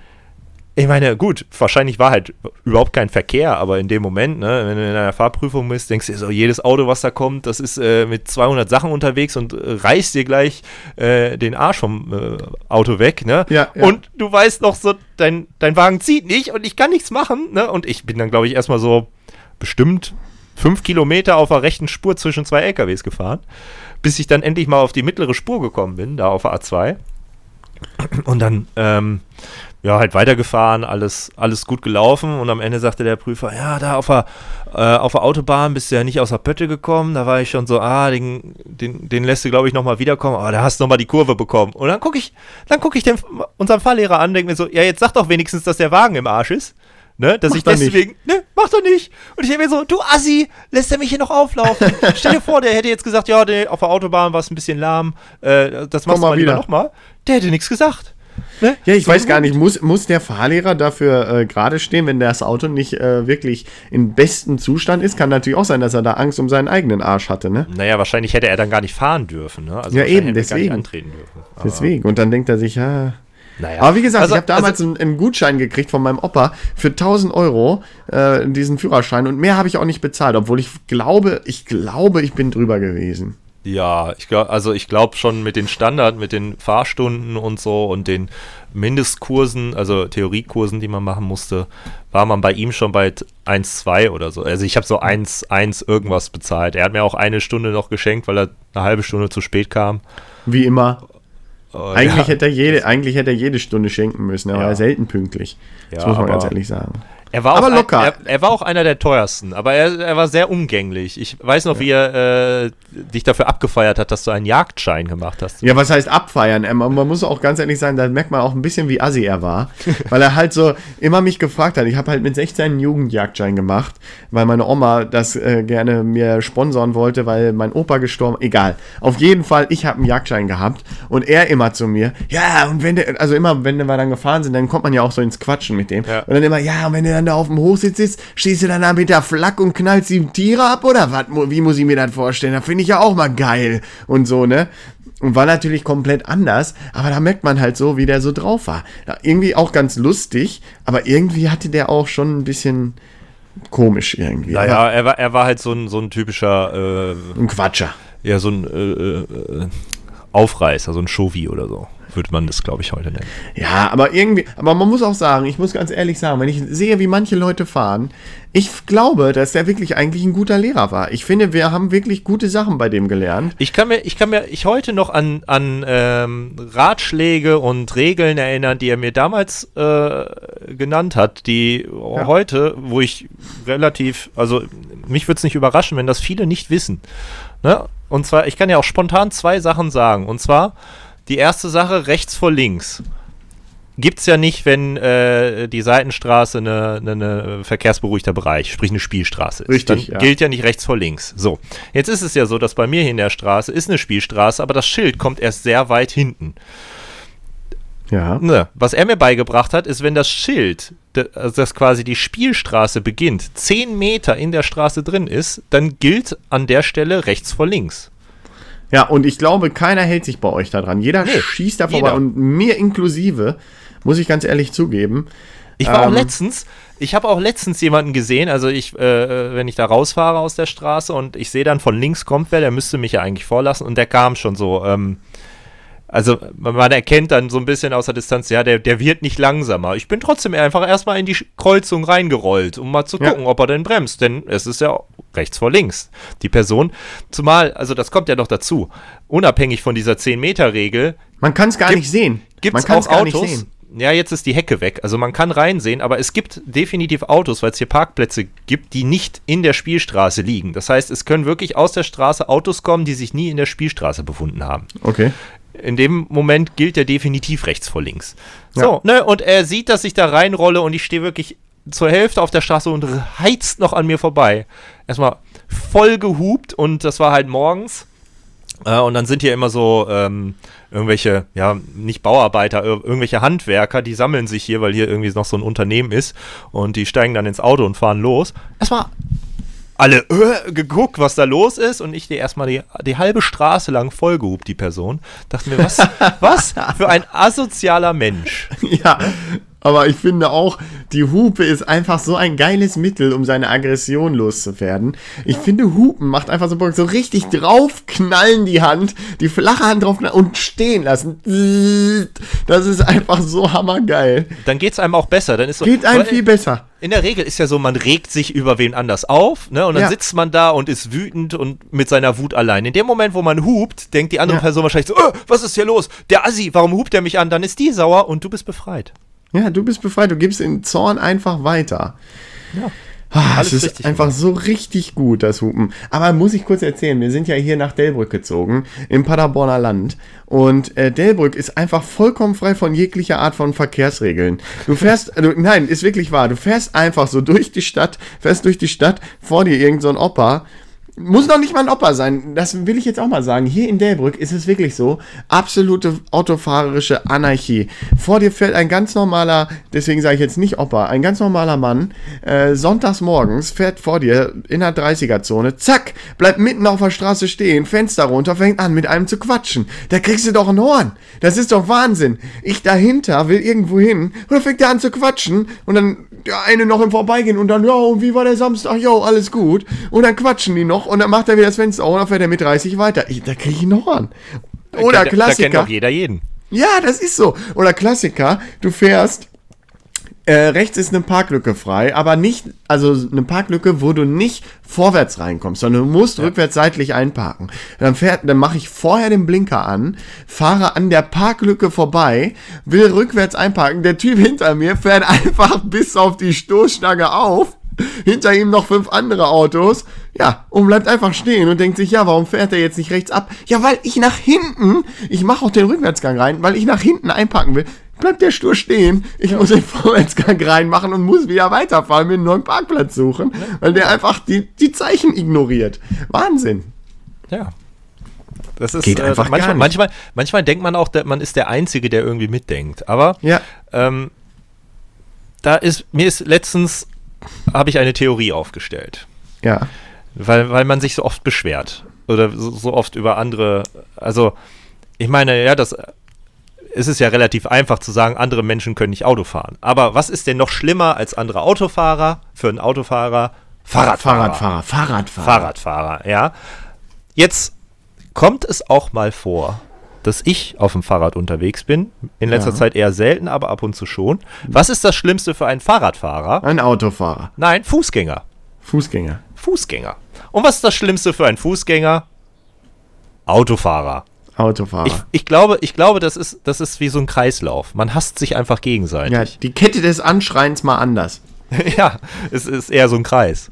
ich meine, gut, wahrscheinlich war halt überhaupt kein Verkehr, aber in dem Moment, ne, wenn du in einer Fahrprüfung bist, denkst du so, jedes Auto, was da kommt, das ist äh, mit 200 Sachen unterwegs und äh, reißt dir gleich äh, den Arsch vom äh, Auto weg, ne? Ja, ja. Und du weißt noch so, dein, dein Wagen zieht nicht und ich kann nichts machen, ne? Und ich bin dann, glaube ich, erstmal so bestimmt fünf Kilometer auf der rechten Spur zwischen zwei LKWs gefahren, bis ich dann endlich mal auf die mittlere Spur gekommen bin, da auf der A2. Und dann, ähm, ja, halt weitergefahren, alles, alles gut gelaufen und am Ende sagte der Prüfer, ja, da auf der, äh, auf der Autobahn bist du ja nicht aus der Pötte gekommen, da war ich schon so, ah, den, den, den lässt du, glaube ich, nochmal wiederkommen, aber da hast du nochmal die Kurve bekommen. Und dann gucke ich, dann gucke ich den, unseren Fahrlehrer an, denke mir so, ja, jetzt sag doch wenigstens, dass der Wagen im Arsch ist. Ne, dass ich Macht er nicht. deswegen, ne, macht er nicht. Und ich denke mir so, du Assi, lässt er mich hier noch auflaufen? Stell dir vor, der hätte jetzt gesagt, ja, der, auf der Autobahn war es ein bisschen lahm, äh, das machst du mal wieder. nochmal. Der hätte nichts gesagt. Ne? Ja, ich So weiß gar nicht, muss, muss der Fahrlehrer dafür äh, gerade stehen, wenn das Auto nicht äh, wirklich in bestem Zustand ist? Kann natürlich auch sein, dass er da Angst um seinen eigenen Arsch hatte, ne? Naja, wahrscheinlich hätte er dann gar nicht fahren dürfen. Ne? Also Ja, eben, er gar nicht deswegen. antreten dürfen. Aber, Deswegen. Und dann denkt er sich, ja. Naja. Aber wie gesagt, Also- ich habe damals also, einen, einen Gutschein gekriegt von meinem Opa für 1000 Euro, äh, diesen Führerschein. Und mehr habe ich auch nicht bezahlt, obwohl ich glaube, ich glaube, ich bin drüber gewesen. Ja, ich glaube, also ich glaube schon mit den Standard, mit den Fahrstunden und so und den Mindestkursen, also Theoriekursen, die man machen musste, war man bei ihm schon bei 1,2 oder so. Also ich habe so 1, 1 irgendwas bezahlt. Er hat mir auch eine Stunde noch geschenkt, weil er eine halbe Stunde zu spät kam. Wie immer. Äh, Eigentlich, ja, hätte er jede, eigentlich hätte er jede Stunde schenken müssen, er war Ja. ja selten pünktlich. das Ja, muss man aber- ganz ehrlich sagen. Er war aber auch locker. Ein, er, er war auch einer der teuersten, aber er, er war sehr umgänglich. Ich weiß noch, wie er äh, dich dafür abgefeiert hat, dass du einen Jagdschein gemacht hast. Ja, was heißt abfeiern? Ähm, Man muss auch ganz ehrlich sagen, da merkt man auch ein bisschen, wie assi er war. weil er halt so immer mich gefragt hat. Ich habe halt mit 16 einen Jugendjagdschein gemacht, weil meine Oma das äh, gerne mir sponsoren wollte, weil mein Opa gestorben Egal. Auf jeden Fall, ich habe einen Jagdschein gehabt und er immer zu mir, ja, und wenn der, also immer, wenn wir dann gefahren sind, dann kommt man ja auch so ins Quatschen mit dem. Ja. Und dann immer, ja, und wenn du dann da auf dem Hochsitz sitzt, stehst du dann da mit der Flak und knallst die Tiere ab oder was? Wie muss ich mir das vorstellen? Da finde ich ja auch mal geil und so, ne? Und war natürlich komplett anders, aber da merkt man halt so, wie der so drauf war. Ja, irgendwie auch ganz lustig, aber irgendwie hatte der auch schon ein bisschen komisch irgendwie. Naja, er war, er war halt so ein, so ein typischer, äh, Aber ein Quatscher. ja, so ein äh, äh, Aufreißer, so ein Chauvi oder so, würde man das, glaube ich, heute nennen. Ja, aber irgendwie, aber man muss auch sagen, ich muss ganz ehrlich sagen, wenn ich sehe, wie manche Leute fahren, ich glaube, dass der wirklich eigentlich ein guter Lehrer war. Ich finde, wir haben wirklich gute Sachen bei dem gelernt. Ich kann mir, ich kann mir ich heute noch an, an ähm, Ratschläge und Regeln erinnern, die er mir damals äh, genannt hat, die Ja. heute, wo ich relativ, also mich würde es nicht überraschen, wenn das viele nicht wissen. Ne? Und zwar, ich kann ja auch spontan zwei Sachen sagen. Und zwar, die erste Sache, rechts vor links. Gibt es ja nicht, wenn äh, die Seitenstraße eine, eine, eine verkehrsberuhigter Bereich, sprich eine Spielstraße ist. Richtig, Dann ja. gilt ja nicht rechts vor links. So, jetzt ist es ja so, dass bei mir hier in der Straße ist eine Spielstraße, aber das Schild kommt erst sehr weit hinten. Ja. Ne, was er mir beigebracht hat, ist, wenn das Schild, also das quasi die Spielstraße beginnt, 10 Meter in der Straße drin ist, dann gilt an der Stelle rechts vor links. Ja, und ich glaube, keiner hält sich bei euch daran. Jeder Nee, schießt da vorbei und mir inklusive, muss ich ganz ehrlich zugeben. Ich war auch Ähm, letztens, ich habe auch letztens jemanden gesehen, also ich, äh, wenn ich da rausfahre aus der Straße und ich sehe dann von links kommt wer, der müsste mich ja eigentlich vorlassen und der kam schon so, ähm, also man erkennt dann so ein bisschen aus der Distanz, ja, der, der wird nicht langsamer. Ich bin trotzdem einfach erstmal in die Kreuzung reingerollt, um mal zu Ja. gucken, ob er denn bremst, denn es ist ja rechts vor links. Die Person, zumal, also das kommt ja noch dazu, unabhängig von dieser 10-Meter-Regel, Man kann es gar Gibt- nicht sehen. Gibt es auch Autos? Ja, jetzt ist die Hecke weg. Also man kann reinsehen, aber es gibt definitiv Autos, weil es hier Parkplätze gibt, die nicht in der Spielstraße liegen. Das heißt, es können wirklich aus der Straße Autos kommen, die sich nie in der Spielstraße befunden haben. Okay. In dem Moment gilt er definitiv rechts vor links. Ja. So, ne, und er sieht, dass ich da reinrolle und ich stehe wirklich zur Hälfte auf der Straße und heizt noch an mir vorbei. Erstmal voll gehupt und das war halt morgens. Äh, und dann sind hier immer so ähm, irgendwelche, ja, nicht Bauarbeiter, ir irgendwelche Handwerker, die sammeln sich hier, weil hier irgendwie noch so ein Unternehmen ist und die steigen dann ins Auto und fahren los. Erstmal alle äh, geguckt, was da los ist und ich die erstmal die, die halbe Straße lang vollgehupt, die Person. Dachte mir, was, was für ein asozialer Mensch. Ja, aber ich finde auch, die Hupe ist einfach so ein geiles Mittel, um seine Aggression loszuwerden. Ich finde, Hupen macht einfach so Bock, so richtig draufknallen die Hand, die flache Hand draufknallen und stehen lassen. Das ist einfach so hammergeil. Dann geht's einem auch besser. Dann ist so, Geht einem weil- viel besser. In der Regel ist ja so, man regt sich über wen anders auf, ne? Und dann Ja. sitzt man da und ist wütend und mit seiner Wut allein. In dem Moment, wo man hupt, denkt die andere Ja. Person wahrscheinlich so, "Äh, was ist hier los? Der Assi, warum hupt er mich an? Dann ist die sauer und du bist befreit. Ja, du bist befreit, du gibst den Zorn einfach weiter. Ja. Ah, es ist einfach so richtig gut, das Hupen. Aber muss ich kurz erzählen, wir sind ja hier nach Delbrück gezogen, im Paderborner Land. Und äh, Delbrück ist einfach vollkommen frei von jeglicher Art von Verkehrsregeln. Du fährst, du, nein, ist wirklich wahr, du fährst einfach so durch die Stadt, fährst durch die Stadt, vor dir irgend so ein Opa, muss noch nicht mal ein Opa sein. Das will ich jetzt auch mal sagen. Hier in Delbrück ist es wirklich so. Absolute autofahrerische Anarchie. Vor dir fährt ein ganz normaler, deswegen sage ich jetzt nicht Opa, ein ganz normaler Mann, äh, sonntags morgens fährt vor dir in der 30er-Zone, zack, bleibt mitten auf der Straße stehen, Fenster runter, fängt an mit einem zu quatschen. Da kriegst du doch ein Horn. Das ist doch Wahnsinn. Ich dahinter will irgendwo hin und dann fängt er an zu quatschen und dann der eine noch im Vorbeigehen und dann, ja, wie war der Samstag? Jo, alles gut. Und dann quatschen die noch und dann macht er wieder das Fenster auf und dann fährt er mit 30 weiter. Ich, da kriege ich einen Horn. Oder da, kennt- Da Klassiker. kennt doch jeder jeden. Ja, das ist so. Oder Klassiker, du fährst, äh, rechts ist eine Parklücke frei, aber nicht, also eine Parklücke, wo du nicht vorwärts reinkommst, sondern du musst rückwärts seitlich einparken. Dann fährt, dann mache ich vorher den Blinker an, fahre an der Parklücke vorbei, will rückwärts einparken. Der Typ hinter mir fährt einfach bis auf die Stoßstange auf. Hinter ihm noch fünf andere Autos. Ja, und bleibt einfach stehen und denkt sich, ja, warum fährt er jetzt nicht rechts ab? Ja, weil ich nach hinten, ich mache auch den Rückwärtsgang rein, weil ich nach hinten einpacken will. Bleibt der stur stehen. Ich muss den Vorwärtsgang reinmachen und muss wieder weiterfahren, mir einen neuen Parkplatz suchen, weil der einfach die, die Zeichen ignoriert. Wahnsinn. Ja. Das ist Geht äh, einfach gar manchmal, nicht. manchmal, manchmal denkt man auch, der, man ist der Einzige, der irgendwie mitdenkt. Aber Ja. ähm, da ist, mir ist letztens, habe ich eine Theorie aufgestellt. Ja. Weil, weil man sich so oft beschwert. Oder so, so oft über andere. Also, ich meine, ja, das. Es ist ja relativ einfach zu sagen, andere Menschen können nicht Auto fahren. Aber was ist denn noch schlimmer als andere Autofahrer für einen Autofahrer? Fahrradfahrer. Fahrradfahrer. Fahrradfahrer. Fahrradfahrer, ja. Jetzt kommt es auch mal vor, dass ich auf dem Fahrrad unterwegs bin. In letzter Ja. Zeit eher selten, aber ab und zu schon. Was ist das Schlimmste für einen Fahrradfahrer? Ein Autofahrer. Nein, Fußgänger. Fußgänger. Fußgänger. Und was ist das Schlimmste für einen Fußgänger? Autofahrer. Autofahrer. Ich, ich glaube, ich glaube, das ist, das ist wie so ein Kreislauf. Man hasst sich einfach ja, gegenseitig. die Kette des Anschreiens mal anders. Ja, es ist eher so ein Kreis.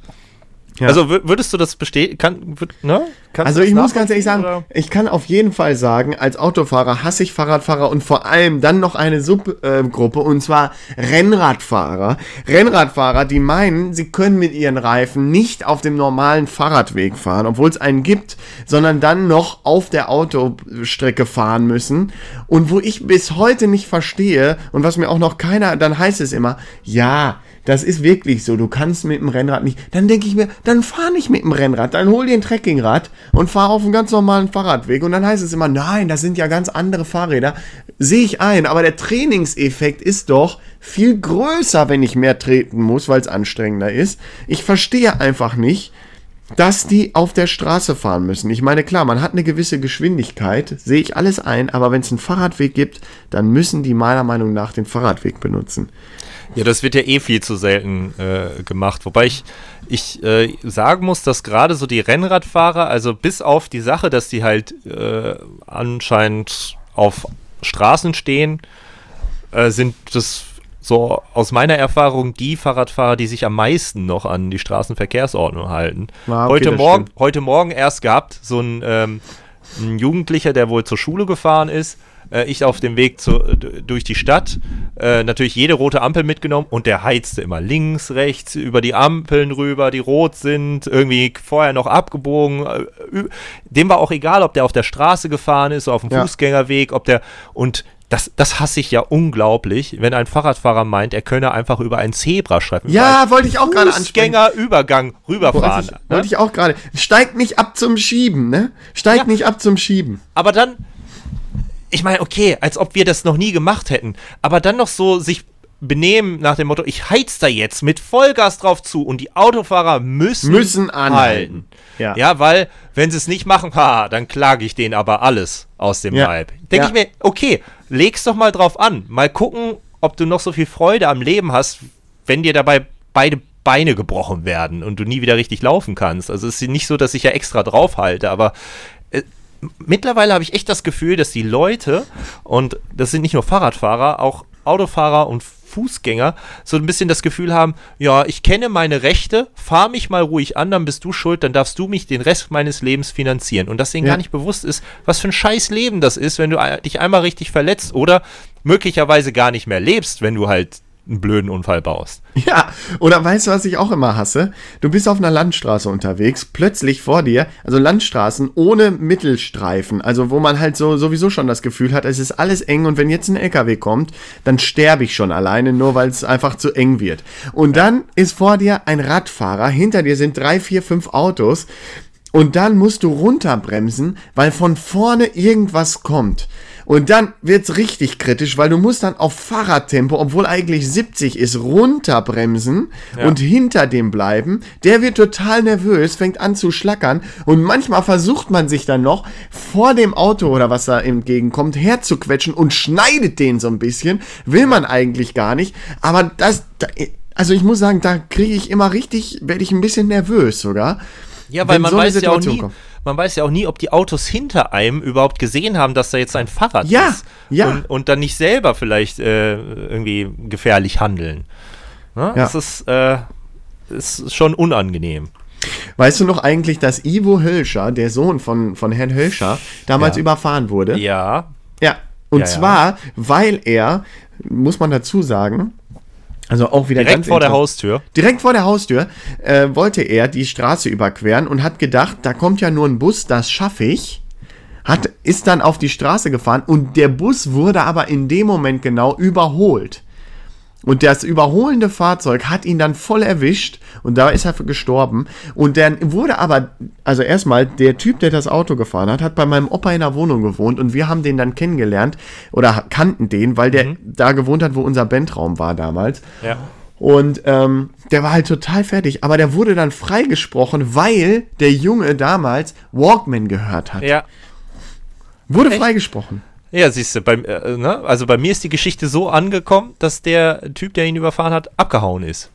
Ja. Also wür- würdest du das bestätigen? Ne? Kannst Also ich muss ganz ehrlich sagen, nachvollziehen, ich kann auf jeden Fall sagen, als Autofahrer hasse ich Fahrradfahrer und vor allem dann noch eine Subgruppe und zwar Rennradfahrer. Rennradfahrer, die meinen, sie können mit ihren Reifen nicht auf dem normalen Fahrradweg fahren, obwohl es einen gibt, sondern dann noch auf der Autostrecke fahren müssen. Und wo ich bis heute nicht verstehe und was mir auch noch keiner, dann heißt es immer, ja, das ist wirklich so. Du kannst mit dem Rennrad nicht. Dann denke ich mir, dann fahr nicht mit dem Rennrad. Dann hol dir ein Trekkingrad und fahr auf einen ganz normalen Fahrradweg. Und dann heißt es immer, nein, das sind ja ganz andere Fahrräder. Sehe ich ein. Aber der Trainingseffekt ist doch viel größer, wenn ich mehr treten muss, weil es anstrengender ist. Ich verstehe einfach nicht, dass die auf der Straße fahren müssen. Ich meine, klar, man hat eine gewisse Geschwindigkeit, sehe ich alles ein, aber wenn es einen Fahrradweg gibt, dann müssen die meiner Meinung nach den Fahrradweg benutzen. Ja, das wird ja eh viel zu selten äh, gemacht. Wobei ich, ich äh, sagen muss, dass gerade so die Rennradfahrer, also bis auf die Sache, dass die halt äh, anscheinend auf Straßen stehen, äh, sind das so aus meiner Erfahrung die Fahrradfahrer, die sich am meisten noch an die Straßenverkehrsordnung halten. Ja, okay, heute, Morgen, stimmt. heute Morgen erst gehabt, so ein, ähm, ein Jugendlicher, der wohl zur Schule gefahren ist. Äh, ich auf dem Weg zu, d- durch die Stadt. Äh, natürlich jede rote Ampel mitgenommen und der heizte immer links, rechts, über die Ampeln rüber, die rot sind, irgendwie vorher noch abgebogen. Äh, dem war auch egal, ob der auf der Straße gefahren ist, auf dem Ja. Fußgängerweg, ob der. Und das, das hasse ich ja unglaublich, wenn ein Fahrradfahrer meint, er könne einfach über einen Zebrastreifen Ja, wollte ich auch gerade ansprechen. Fußgängerübergang rüberfahren. Wollte ich, ne? wollte ich auch gerade. Steigt nicht ab zum Schieben, ne? Steigt Ja. nicht ab zum Schieben. Aber dann, ich meine, okay, als ob wir das noch nie gemacht hätten, aber dann noch so sich benehmen nach dem Motto, ich heiz da jetzt mit Vollgas drauf zu und die Autofahrer müssen, Müssen anhalten. Ja. Ja. weil, wenn sie es nicht machen, ha, dann klage ich denen aber alles aus dem Ja. Leib. Denke Ja. ich mir, okay, leg's doch mal drauf an. Mal gucken, ob du noch so viel Freude am Leben hast, wenn dir dabei beide Beine gebrochen werden und du nie wieder richtig laufen kannst. Also es ist nicht so, dass ich ja extra draufhalte, aber äh, mittlerweile habe ich echt das Gefühl, dass die Leute, und das sind nicht nur Fahrradfahrer, auch Autofahrer und Fußgänger, so ein bisschen das Gefühl haben, ja, ich kenne meine Rechte, fahr mich mal ruhig an, dann bist du schuld, dann darfst du mich den Rest meines Lebens finanzieren. Und dass denen Ja. gar nicht bewusst ist, was für ein scheiß Leben das ist, wenn du ein- dich einmal richtig verletzt oder möglicherweise gar nicht mehr lebst, wenn du halt einen blöden Unfall baust. Ja, oder weißt du, was ich auch immer hasse? Du bist auf einer Landstraße unterwegs, plötzlich vor dir, also Landstraßen ohne Mittelstreifen, also wo man halt so sowieso schon das Gefühl hat, es ist alles eng und wenn jetzt ein LKW kommt, dann sterbe ich schon alleine, nur weil es einfach zu eng wird. Und dann ist vor dir ein Radfahrer, hinter dir sind drei, vier, fünf Autos und dann musst du runterbremsen, weil von vorne irgendwas kommt. Und dann wird's richtig kritisch, weil du musst dann auf Fahrradtempo, obwohl eigentlich 70 ist, runterbremsen Ja. und hinter dem bleiben. Der wird total nervös, fängt an zu schlackern und manchmal versucht man sich dann noch vor dem Auto oder was da entgegenkommt herzuquetschen und schneidet den so ein bisschen. Will man eigentlich gar nicht, aber das, da, also ich muss sagen, da kriege ich immer richtig, werde ich ein bisschen nervös sogar. Ja, weil man so weiß ja auch nie, kommt. Man weiß ja auch nie, ob die Autos hinter einem überhaupt gesehen haben, dass da jetzt ein Fahrrad Ja, ist. ja. Und, und dann nicht selber vielleicht äh, irgendwie gefährlich handeln. Ne? Ja. Das ist, äh, ist schon unangenehm. Weißt du noch eigentlich, dass Ivo Hölscher, der Sohn von, von Herrn Hölscher, damals Ja. überfahren wurde? Ja. Ja. Und Ja, zwar, weil er, muss man dazu sagen, also auch wieder Direkt vor der Haustür. Direkt vor der Haustür äh, wollte er die Straße überqueren und hat gedacht, da kommt ja nur ein Bus, das schaffe ich. Hat, ist dann auf die Straße gefahren und der Bus wurde aber in dem Moment genau überholt. Und das überholende Fahrzeug hat ihn dann voll erwischt und da ist er gestorben. Und dann wurde aber, also erstmal, der Typ, der das Auto gefahren hat, hat bei meinem Opa in der Wohnung gewohnt und wir haben den dann kennengelernt oder kannten den, weil der da gewohnt hat, wo unser Bandraum war damals. Ja. Und ähm, der war halt total fertig. Aber der wurde dann freigesprochen, weil der Junge damals Walkman gehört hat. Ja. Wurde freigesprochen. Ja, siehst du, bei, äh, ne? also bei mir ist die Geschichte so angekommen, dass der Typ, der ihn überfahren hat, abgehauen ist.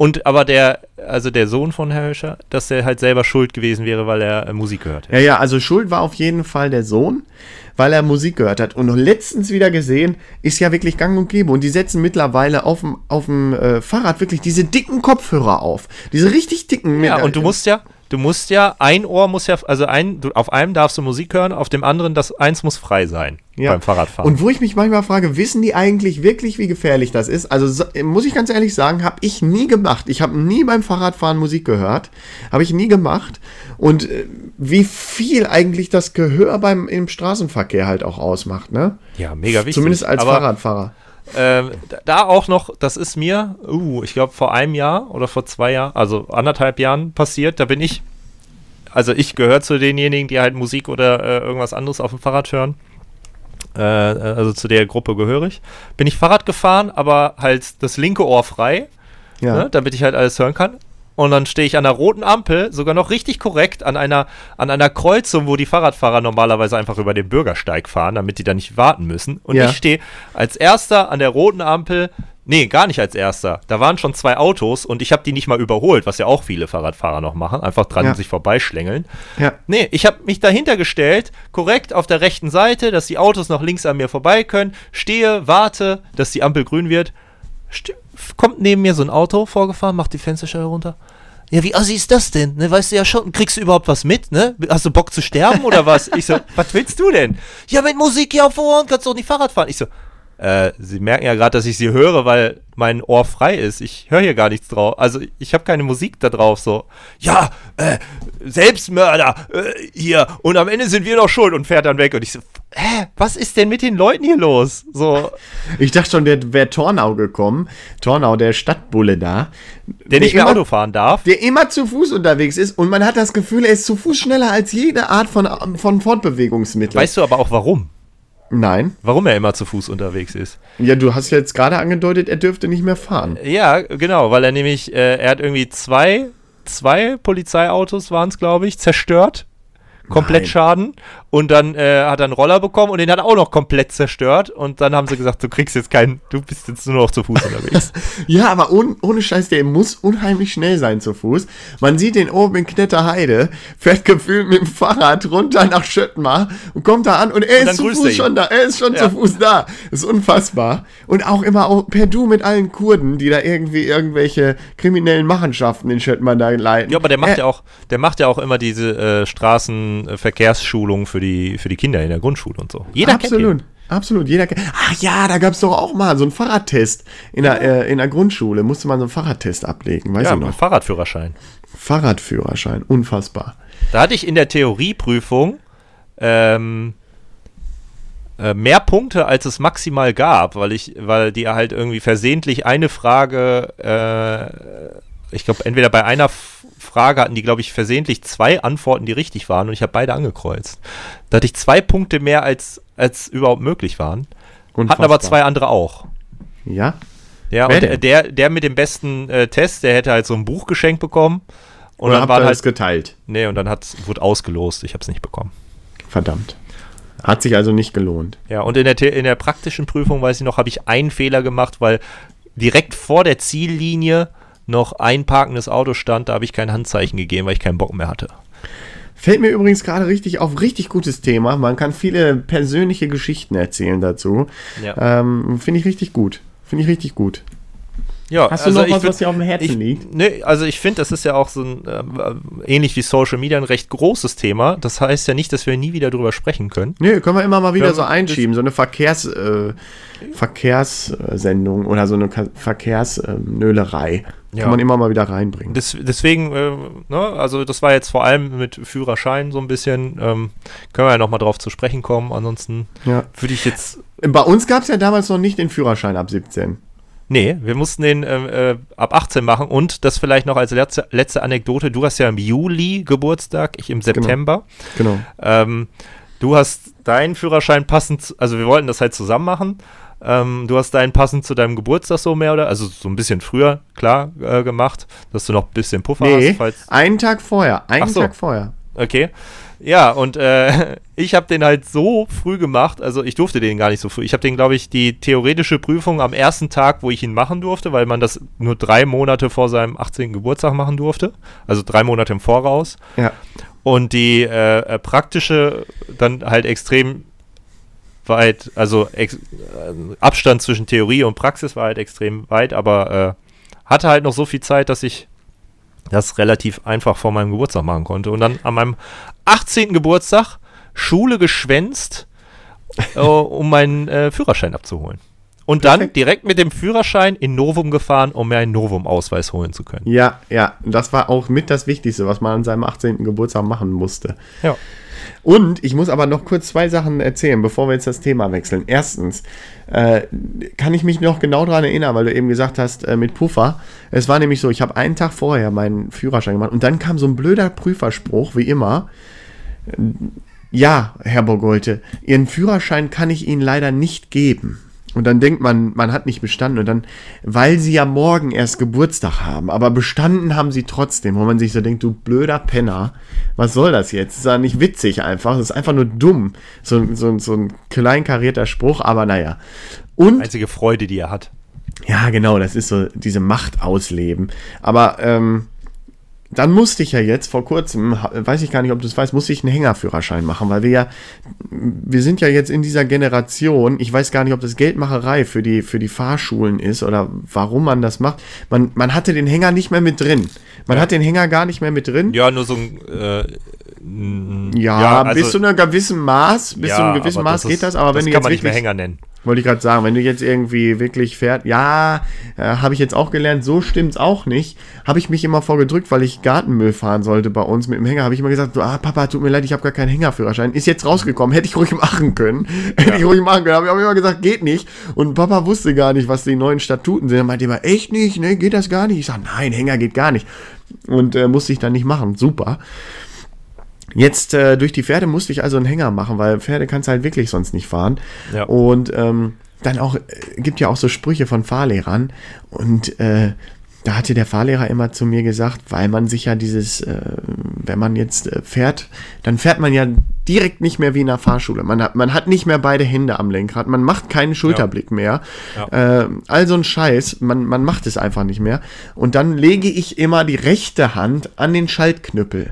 Und aber der, also der Sohn von Herr Hölscher, dass der halt selber schuld gewesen wäre, weil er äh, Musik gehört hat. Ja, ja, also schuld war auf jeden Fall der Sohn, weil er Musik gehört hat. Und noch letztens wieder gesehen, ist ja wirklich gang und gäbe. Und die setzen mittlerweile auf dem, auf dem äh, Fahrrad wirklich diese dicken Kopfhörer auf. Diese richtig dicken. Ja, und du musst ja, du musst ja, ein Ohr muss ja, also ein, du, auf einem darfst du Musik hören, auf dem anderen, das eins muss frei sein Ja. beim Fahrradfahren. Und wo ich mich manchmal frage, wissen die eigentlich wirklich, wie gefährlich das ist? Also so, muss ich ganz ehrlich sagen, habe ich nie gemacht. Ich habe nie beim Fahrradfahren Musik gehört. Habe ich nie gemacht. Und äh, wie viel eigentlich das Gehör beim im Straßenverkehr halt auch ausmacht, ne? ja, mega wichtig. Zumindest als Aber, Fahrradfahrer. Ähm, da- auch noch, das ist mir, uh, ich glaube vor einem Jahr oder vor zwei Jahren, also anderthalb Jahren passiert, da bin ich, also ich gehöre zu denjenigen, die halt Musik oder äh, irgendwas anderes auf dem Fahrrad hören. Äh, also zu der Gruppe gehöre ich. Bin ich Fahrrad gefahren, aber halt das linke Ohr frei, Ja. ne, damit ich halt alles hören kann. Und dann stehe ich an der roten Ampel, sogar noch richtig korrekt, an einer, an einer Kreuzung, wo die Fahrradfahrer normalerweise einfach über den Bürgersteig fahren, damit die da nicht warten müssen. Und Ja. ich stehe als erster an der roten Ampel, nee, gar nicht als erster. Da waren schon zwei Autos und ich habe die nicht mal überholt, was ja auch viele Fahrradfahrer noch machen, einfach dran Ja. sich vorbeischlängeln. Ja. Nee, ich habe mich dahinter gestellt, korrekt auf der rechten Seite, dass die Autos noch links an mir vorbei können, stehe, warte, dass die Ampel grün wird. Ste kommt neben mir so ein Auto vorgefahren, macht die Fensterscheibe runter. Ja, wie assi ist das denn? Ne, weißt du ja schon, kriegst du überhaupt was mit, ne? Hast du Bock zu sterben oder was? Ich so, was willst du denn? Ja, mit Musik hier auf Ohren kannst du doch nicht Fahrrad fahren. Ich so, äh, Sie merken ja gerade, dass ich sie höre, weil mein Ohr frei ist. Ich höre hier gar nichts drauf. Also ich habe keine Musik da drauf. So, ja, äh, Selbstmörder äh, hier und am Ende sind wir noch schuld und fährt dann weg. Und ich so, hä, was ist denn mit den Leuten hier los? So, Ich dachte schon, der wäre Tornau gekommen. Tornau, der Stadtbulle da. der nicht mehr immer, Auto fahren darf. Der immer zu Fuß unterwegs ist und man hat das Gefühl, er ist zu Fuß schneller als jede Art von, von Fortbewegungsmittel. Weißt du aber auch warum? Nein. Warum er immer zu Fuß unterwegs ist? Ja, du hast jetzt gerade angedeutet, er dürfte nicht mehr fahren. Ja, genau, weil er nämlich, äh, er hat irgendwie zwei, zwei Polizeiautos waren es, glaube ich, zerstört. Komplett. Schaden. Und dann äh, hat er einen Roller bekommen und den hat er auch noch komplett zerstört. Und dann haben sie gesagt, du kriegst jetzt keinen, du bist jetzt nur noch zu Fuß unterwegs. Ja, aber ohne, ohne Scheiß, der muss unheimlich schnell sein zu Fuß. Man sieht den oben in Knetterheide, fährt gefühlt mit dem Fahrrad runter nach Schöttmar und kommt da an und er Und ist zu Fuß schon da, er ist schon Ja. zu Fuß da. Das ist unfassbar. Und auch immer auch per Du mit allen Kurden, die da irgendwie irgendwelche kriminellen Machenschaften in Schöttmar da leiten. ja, aber der macht Er- ja auch, der macht ja auch immer diese äh, Straßenverkehrsschulung für die, für die Kinder in der Grundschule und so. Jeder kennt Absolut. ihn. Absolut. Jeder. ke- Ach ja, da gab es doch auch mal so einen Fahrradtest. In der, äh, in der Grundschule musste man so einen Fahrradtest ablegen. Weiß Ja, ich noch. Fahrradführerschein. Fahrradführerschein. Unfassbar. Da hatte ich in der Theorieprüfung ähm, äh, mehr Punkte, als es maximal gab, weil ich, weil die halt irgendwie versehentlich eine Frage, äh, ich glaube, entweder bei einer F Frage hatten die, glaube ich, versehentlich zwei Antworten, die richtig waren und ich habe beide angekreuzt. Da hatte ich zwei Punkte mehr, als, als überhaupt möglich waren. Hatten aber Unfassbar. zwei andere auch. Ja? Ja, Wer und der, der mit dem besten äh, Test, der hätte halt so ein Buch geschenkt bekommen. Und Oder dann ihr halt geteilt? Nee, und dann hat, wurde ausgelost. Ich habe es nicht bekommen. Verdammt. Hat sich also nicht gelohnt. Ja, und in der, in der praktischen Prüfung, weiß ich noch, habe ich einen Fehler gemacht, weil direkt vor der Ziellinie noch ein parkendes Auto stand. Da habe ich kein Handzeichen gegeben, weil ich keinen Bock mehr hatte. Fällt mir übrigens gerade richtig auf, richtig gutes Thema. Man kann viele persönliche Geschichten erzählen dazu. Ja, Ähm, Finde ich richtig gut. Finde ich richtig gut. Ja Hast du noch ich was, würd- was dir auf dem Herzen ich, liegt? Ne, also ich finde, das ist ja auch so ein, äh, ähnlich wie Social Media, ein recht großes Thema. Das heißt ja nicht, dass wir nie wieder drüber sprechen können. Nö, können wir immer mal wieder Ja, so einschieben. So eine Verkehrs, äh, Verkehrssendung oder so eine Verkehrsnölerei. Ja. Kann man immer mal wieder reinbringen. Des, deswegen, äh, ne, also das war jetzt vor allem mit Führerschein so ein bisschen, ähm, können wir ja nochmal drauf zu sprechen kommen. Ansonsten Ja. würde ich jetzt Bei uns gab es ja damals noch nicht den Führerschein ab 17. Nee, wir mussten den ähm, äh, ab 18 machen und das vielleicht noch als letzte, letzte Anekdote. Du hast ja im Juli Geburtstag, ich im September. Genau. Ähm, du hast deinen Führerschein passend, also wir wollten das halt zusammen machen. Ähm, du hast deinen passend zu deinem Geburtstag so mehr oder, also so ein bisschen früher, klar, äh, gemacht, dass du noch ein bisschen Puffer Nee, hast. Falls, einen Tag vorher. Einen Ach so. Tag vorher. Okay. Ja, und äh, ich habe den halt so früh gemacht, also ich durfte den gar nicht so früh. Ich habe den, glaube ich, die theoretische Prüfung am ersten Tag, wo ich ihn machen durfte, weil man das nur drei Monate vor seinem 18. Geburtstag machen durfte. Also drei Monate im Voraus. Ja. Und die äh, praktische dann halt extrem weit, also ex, äh, Abstand zwischen Theorie und Praxis war halt extrem weit, aber äh, hatte halt noch so viel Zeit, dass ich das relativ einfach vor meinem Geburtstag machen konnte. Und dann an meinem 18. Geburtstag Schule geschwänzt, äh, um meinen äh, Führerschein abzuholen. Und dann Perfekt. direkt mit dem Führerschein in Novum gefahren, um mir einen Novum-Ausweis holen zu können. Ja, ja. Das war auch mit das Wichtigste, was man an seinem 18. Geburtstag machen musste. Ja. Und ich muss aber noch kurz zwei Sachen erzählen, bevor wir jetzt das Thema wechseln. Erstens, äh, kann ich mich noch genau daran erinnern, weil du eben gesagt hast, äh, mit Puffer. Es war nämlich so, ich habe einen Tag vorher meinen Führerschein gemacht und dann kam so ein blöder Prüferspruch, wie immer. Ja, Herr Bogolte, Ihren Führerschein kann ich Ihnen leider nicht geben. Und dann denkt man, man hat nicht bestanden. Und dann, weil sie ja morgen erst Geburtstag haben, aber bestanden haben sie trotzdem. Wo man sich so denkt, du blöder Penner, was soll das jetzt? Das ist ja nicht witzig einfach, das ist einfach nur dumm. So, so, so ein kleinkarierter Spruch, aber naja. Und Einzige Freude, die er hat. ja, genau, das ist so diese Macht ausleben. Aber ähm, dann musste ich ja jetzt vor kurzem, weiß ich gar nicht, ob du es weißt, musste ich einen Hängerführerschein machen, weil wir ja, wir sind ja jetzt in dieser Generation, ich weiß gar nicht, ob das Geldmacherei für die, für die Fahrschulen ist oder warum man das macht. Man, man hatte den Hänger nicht mehr mit drin. Man hat den Hänger gar nicht mehr mit drin. Ja, nur so ein. Äh, n- Ja, also- bis zu einem gewissen Maß, bis zu einem gewissen Maß das geht ist- das, aber wenn das du kann jetzt man nicht mehr wirklich Hänger nennen. Wollte ich gerade sagen, wenn du jetzt irgendwie wirklich fährt, ja, äh, habe ich jetzt auch gelernt, so stimmt's auch nicht. Habe ich mich immer vorgedrückt, weil ich Gartenmüll fahren sollte bei uns mit dem Hänger, habe ich immer gesagt, ah, Papa, tut mir leid, ich habe gar keinen Hängerführerschein. Ist jetzt rausgekommen, hätte ich ruhig machen können. Hätte ich ruhig machen können. Habe ich auch immer gesagt, geht nicht. Und Papa wusste gar nicht, was die neuen Statuten sind. Er meinte immer, echt nicht, ne, geht das gar nicht? Ich sage, nein, Hänger geht gar nicht. Und äh, musste ich dann nicht machen. Super. Jetzt äh, durch die Pferde musste ich also einen Hänger machen, weil Pferde kannst du halt wirklich sonst nicht fahren. Ja. Und ähm, dann auch, äh, gibt ja auch so Sprüche von Fahrlehrern. Und äh, da hatte der Fahrlehrer immer zu mir gesagt, weil man sich ja dieses, äh, wenn man jetzt äh, fährt, dann fährt man ja direkt nicht mehr wie in der Fahrschule. Man hat, man hat nicht mehr beide Hände am Lenkrad, man macht keinen Schulterblick mehr. Äh, all so ein Scheiß, man, man macht es einfach nicht mehr. Und dann lege ich immer die rechte Hand an den Schaltknüppel.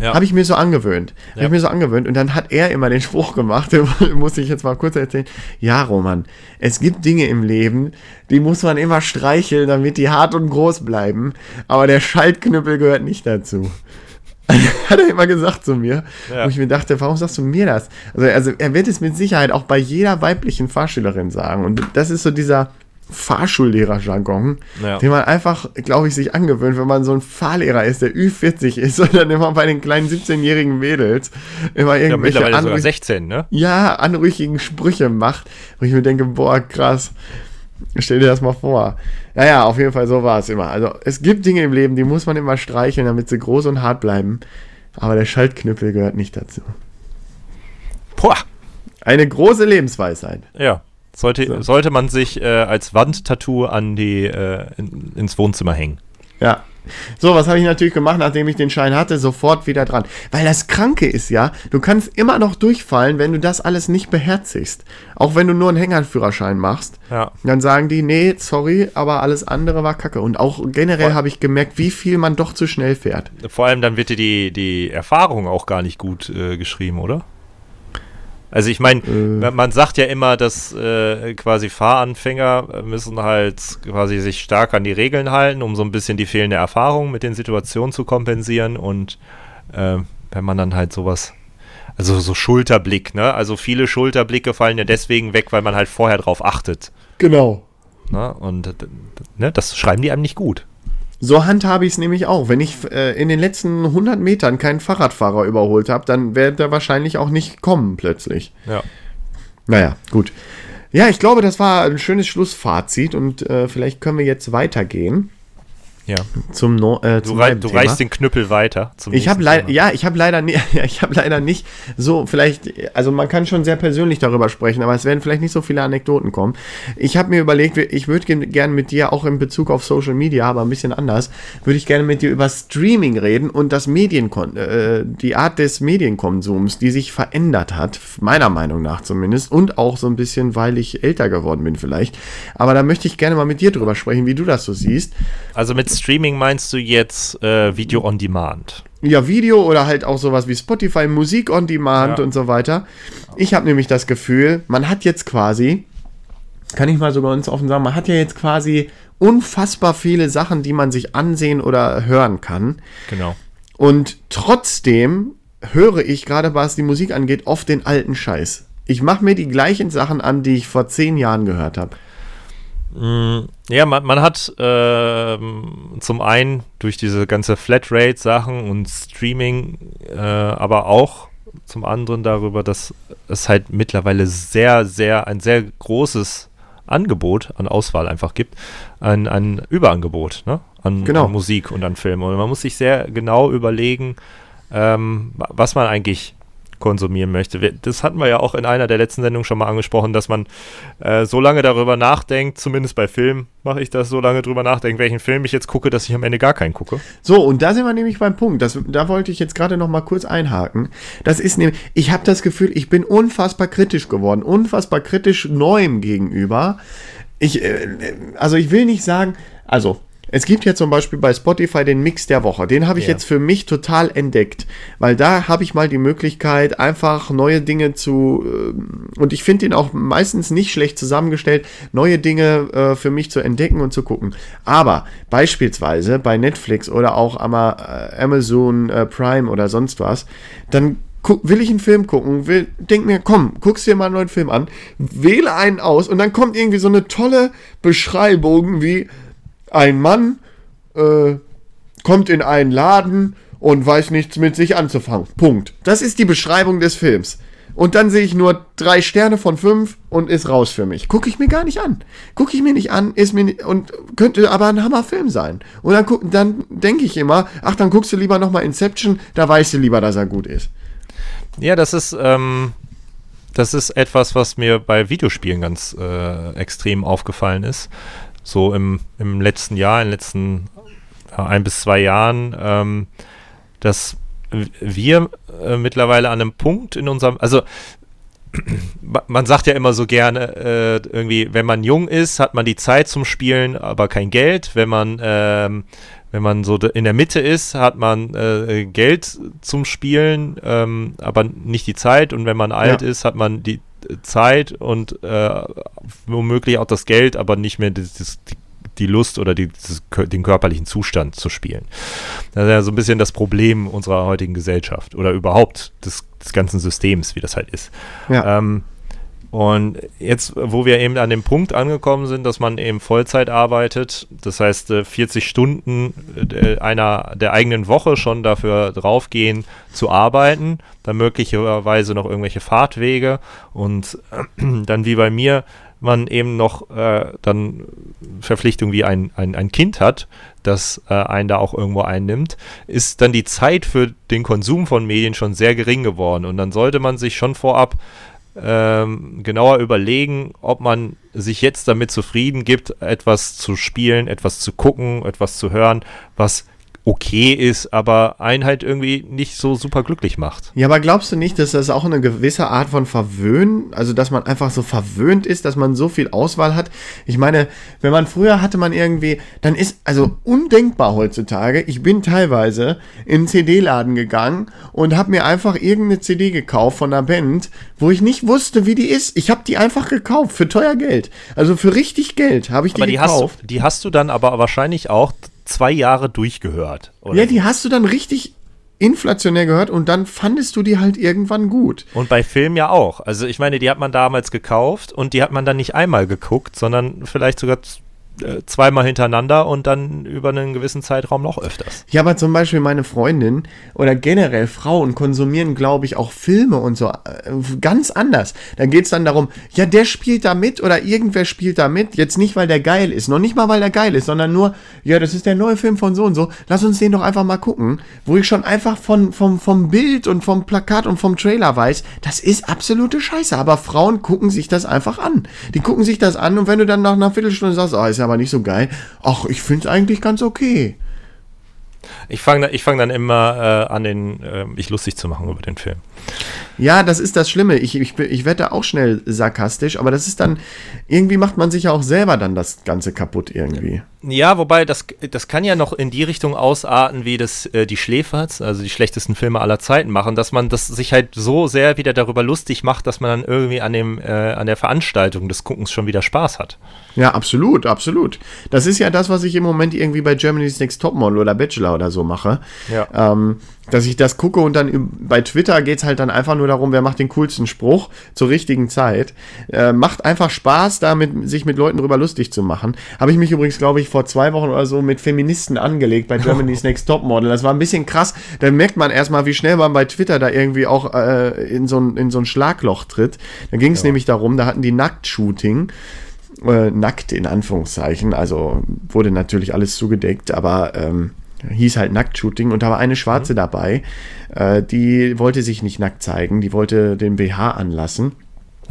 Ja. Habe ich mir so angewöhnt. Habe Ja. ich mir so angewöhnt. Und dann hat er immer den Spruch gemacht, den muss ich jetzt mal kurz erzählen. Ja, Roman, es gibt Dinge im Leben, die muss man immer streicheln, damit die hart und groß bleiben. Aber der Schaltknüppel gehört nicht dazu. hat er immer gesagt zu mir. Ja. Wo ich mir dachte, warum sagst du mir das? Also, also er wird es mit Sicherheit auch bei jeder weiblichen Fahrschülerin sagen. Und das ist so dieser Fahrschullehrer-Jargon, Ja. den man einfach, glaube ich, sich angewöhnt, wenn man so ein Fahrlehrer ist, der Ü40 ist und dann immer bei den kleinen 17-jährigen Mädels immer Ja, irgendwelche sogar anrüch- 16, ne? ja, anrüchigen Sprüche macht, wo ich mir denke, boah, krass. Stell dir das mal vor. Naja, auf jeden Fall so war es immer. Also es gibt Dinge im Leben, die muss man immer streicheln, damit sie groß und hart bleiben. Aber der Schaltknüppel gehört nicht dazu. Boah. Eine große Lebensweisheit. Ja. Sollte, So. sollte man sich äh, als Wandtattoo an die, äh, in, ins Wohnzimmer hängen. Ja. So, was habe ich natürlich gemacht, nachdem ich den Schein hatte? Sofort wieder dran. Weil das Kranke ist ja, du kannst immer noch durchfallen, wenn du das alles nicht beherzigst. Auch wenn du nur einen Hängerführerschein machst. Ja. Dann sagen die, nee, sorry, aber alles andere war kacke. Und auch generell habe ich gemerkt, wie viel man doch zu schnell fährt. Vor allem dann wird dir die, die Erfahrung auch gar nicht gut äh, geschrieben, oder? Also ich meine, Äh. man, sagt ja immer, dass äh, quasi Fahranfänger müssen halt quasi sich stark an die Regeln halten, um so ein bisschen die fehlende Erfahrung mit den Situationen zu kompensieren. Und äh, wenn man dann halt sowas, also so Schulterblick, ne? Also viele Schulterblicke fallen ja deswegen weg, weil man halt vorher drauf achtet. Genau. Ne? Und ne, das schreiben die einem nicht gut. So handhabe ich es nämlich auch. Wenn ich äh, in den letzten 100 Metern keinen Fahrradfahrer überholt habe, dann wird er wahrscheinlich auch nicht kommen plötzlich. Ja. Naja, gut. Ja, ich glaube, das war ein schönes Schlussfazit und äh, vielleicht können wir jetzt weitergehen Ja. zum, no äh, Du, zum rei neuen du reichst den Knüppel weiter. Zum Ich habe leider, ja, ich habe leider, ich habe leider nicht so vielleicht, also man kann schon sehr persönlich darüber sprechen, aber es werden vielleicht nicht so viele Anekdoten kommen. Ich habe mir überlegt, ich würde gerne mit dir auch in Bezug auf Social Media, aber ein bisschen anders, würde ich gerne mit dir über Streaming reden und das Medienkon, äh, die Art des Medienkonsums, die sich verändert hat, meiner Meinung nach zumindest, und auch so ein bisschen, weil ich älter geworden bin vielleicht. Aber da möchte ich gerne mal mit dir drüber sprechen, wie du das so siehst. Also mit Streaming meinst du jetzt äh, Video on Demand? Ja, Video oder halt auch sowas wie Spotify, Musik on Demand Ja. und so weiter. Ich habe nämlich das Gefühl, man hat jetzt quasi, kann ich mal so ganz offen sagen, man hat ja jetzt quasi unfassbar viele Sachen, die man sich ansehen oder hören kann. Genau. Und trotzdem höre ich gerade, was die Musik angeht, oft den alten Scheiß. Ich mache mir die gleichen Sachen an, die ich vor zehn Jahren gehört habe. Mm, Ja, man, man hat ähm, zum einen durch diese ganze Flatrate-Sachen und Streaming, äh, aber auch zum anderen darüber, dass es halt mittlerweile sehr, sehr, ein sehr großes Angebot an Auswahl einfach gibt, ein, ein Überangebot ne? an, Genau. an Musik und an Filmen. Und man muss sich sehr genau überlegen, ähm, wa- was man eigentlich konsumieren möchte. Das hatten wir ja auch in einer der letzten Sendungen schon mal angesprochen, dass man äh, so lange darüber nachdenkt, zumindest bei Filmen mache ich das, so lange darüber nachdenken, welchen Film ich jetzt gucke, dass ich am Ende gar keinen gucke. So, und da sind wir nämlich beim Punkt. Das, da wollte ich jetzt gerade noch mal kurz einhaken. Das ist nämlich, ich habe das Gefühl, ich bin unfassbar kritisch geworden. Unfassbar kritisch Neuem gegenüber. Ich, äh, also ich will nicht sagen, also es gibt ja zum Beispiel bei Spotify den Mix der Woche. Den habe ich Ja. jetzt für mich total entdeckt, weil da habe ich mal die Möglichkeit, einfach neue Dinge zu, ähm, und ich finde den auch meistens nicht schlecht zusammengestellt, neue Dinge äh, für mich zu entdecken und zu gucken. Aber beispielsweise bei Netflix oder auch äh, Amazon äh, Prime oder sonst was, dann will ich einen Film gucken, will, denk mir, komm, guckst dir mal einen neuen Film an, wähle einen aus und dann kommt irgendwie so eine tolle Beschreibung wie ein Mann äh, kommt in einen Laden und weiß nichts mit sich anzufangen. Punkt. Das ist die Beschreibung des Films. Und dann sehe ich nur drei Sterne von fünf und ist raus für mich. Gucke ich mir gar nicht an. Gucke ich mir nicht an, ist mir ni- und könnte aber ein Hammerfilm sein. Und dann, dann denke ich immer, ach, dann guckst du lieber nochmal Inception, da weißt du lieber, dass er gut ist. Ja, das ist, ähm, das ist etwas, was mir bei Videospielen ganz äh, extrem aufgefallen ist. So im, im letzten Jahr, in den letzten ein bis zwei Jahren, ähm, dass wir äh, mittlerweile an einem Punkt in unserem, also ma- man sagt ja immer so gerne, äh, irgendwie, wenn man jung ist, hat man die Zeit zum Spielen, aber kein Geld. Wenn man, ähm, wenn man so in der Mitte ist, hat man äh, Geld zum Spielen, ähm, aber nicht die Zeit. Und wenn man alt Ja. ist, hat man die äh, Zeit und äh, womöglich auch das Geld, aber nicht mehr das, die Lust oder die, den körperlichen Zustand zu spielen. Das ist ja so ein bisschen das Problem unserer heutigen Gesellschaft oder überhaupt des, des ganzen Systems, wie das halt ist. Ja. Ähm, und jetzt, wo wir eben an dem Punkt angekommen sind, dass man eben Vollzeit arbeitet, das heißt 40 äh, Stunden äh, einer der eigenen Woche schon dafür draufgehen zu arbeiten, dann möglicherweise noch irgendwelche Fahrtwege und dann wie bei mir man eben noch äh, dann Verpflichtung wie ein, ein, ein Kind hat, das äh, einen da auch irgendwo einnimmt, ist dann die Zeit für den Konsum von Medien schon sehr gering geworden. Und dann sollte man sich schon vorab ähm, genauer überlegen, ob man sich jetzt damit zufrieden gibt, etwas zu spielen, etwas zu gucken, etwas zu hören, was okay ist, aber einen halt irgendwie nicht so super glücklich macht. Ja, aber glaubst du nicht, dass das auch eine gewisse Art von Verwöhnen, also dass man einfach so verwöhnt ist, dass man so viel Auswahl hat? Ich meine, wenn man früher hatte man irgendwie, dann ist also undenkbar heutzutage. Ich bin teilweise in einen CD-Laden gegangen und habe mir einfach irgendeine CD gekauft von einer Band, wo ich nicht wusste, wie die ist. Ich habe die einfach gekauft für teuer Geld. Also für richtig Geld habe ich die, aber die gekauft. Hast, die hast du dann aber wahrscheinlich auch zwei Jahre durchgehört. ja, die hast du dann richtig inflationär gehört und dann fandest du die halt irgendwann gut. Und bei Filmen ja auch. Also ich meine, die hat man damals gekauft und die hat man dann nicht einmal geguckt, sondern vielleicht sogar zweimal hintereinander und dann über einen gewissen Zeitraum noch öfters. Ja, aber zum Beispiel meine Freundin oder generell Frauen konsumieren, glaube ich, auch Filme und so äh, ganz anders. Da geht es dann darum, ja, der spielt da mit oder irgendwer spielt da mit. Jetzt nicht, weil der geil ist, noch nicht mal, weil der geil ist, sondern nur, ja, das ist der neue Film von so und so. Lass uns den doch einfach mal gucken, wo ich schon einfach von, vom, vom Bild und vom Plakat und vom Trailer weiß, das ist absolute Scheiße. Aber Frauen gucken sich das einfach an. Die gucken sich das an und wenn du dann nach einer Viertelstunde sagst, oh, ist ja aber nicht so geil. Ach, ich finde es eigentlich ganz okay. Ich fange ich fang dann immer äh, an, den, äh, mich lustig zu machen über den Film. Ja, das ist das Schlimme. Ich, ich, ich werde auch schnell sarkastisch, aber das ist dann, irgendwie macht man sich ja auch selber dann das Ganze kaputt irgendwie. Ja, wobei das, das kann ja noch in die Richtung ausarten, wie das äh, die Schläferz, also die schlechtesten Filme aller Zeiten machen, dass man das sich halt so sehr wieder darüber lustig macht, dass man dann irgendwie an, dem, äh, an der Veranstaltung des Guckens schon wieder Spaß hat. Ja, absolut, absolut. Das ist ja das, was ich im Moment irgendwie bei Germany's Next Topmodel oder Bachelor oder so mache. Ja. Ähm, dass ich das gucke und dann bei Twitter geht es halt dann einfach nur darum, wer macht den coolsten Spruch zur richtigen Zeit. Äh, macht einfach Spaß, da mit, sich mit Leuten drüber lustig zu machen. Habe ich mich übrigens, glaube ich, vor zwei Wochen oder so mit Feministen angelegt bei Germany's Next Topmodel. Das war ein bisschen krass. Da merkt man erstmal, wie schnell man bei Twitter da irgendwie auch äh, in, so ein, in so ein Schlagloch tritt. Da ging es ja. nämlich darum, da hatten die Nacktshooting. Äh, nackt in Anführungszeichen, also wurde natürlich alles zugedeckt, aber ähm, hieß halt Nacktshooting und da war eine Schwarze mhm. dabei, äh, die wollte sich nicht nackt zeigen, die wollte den BH anlassen.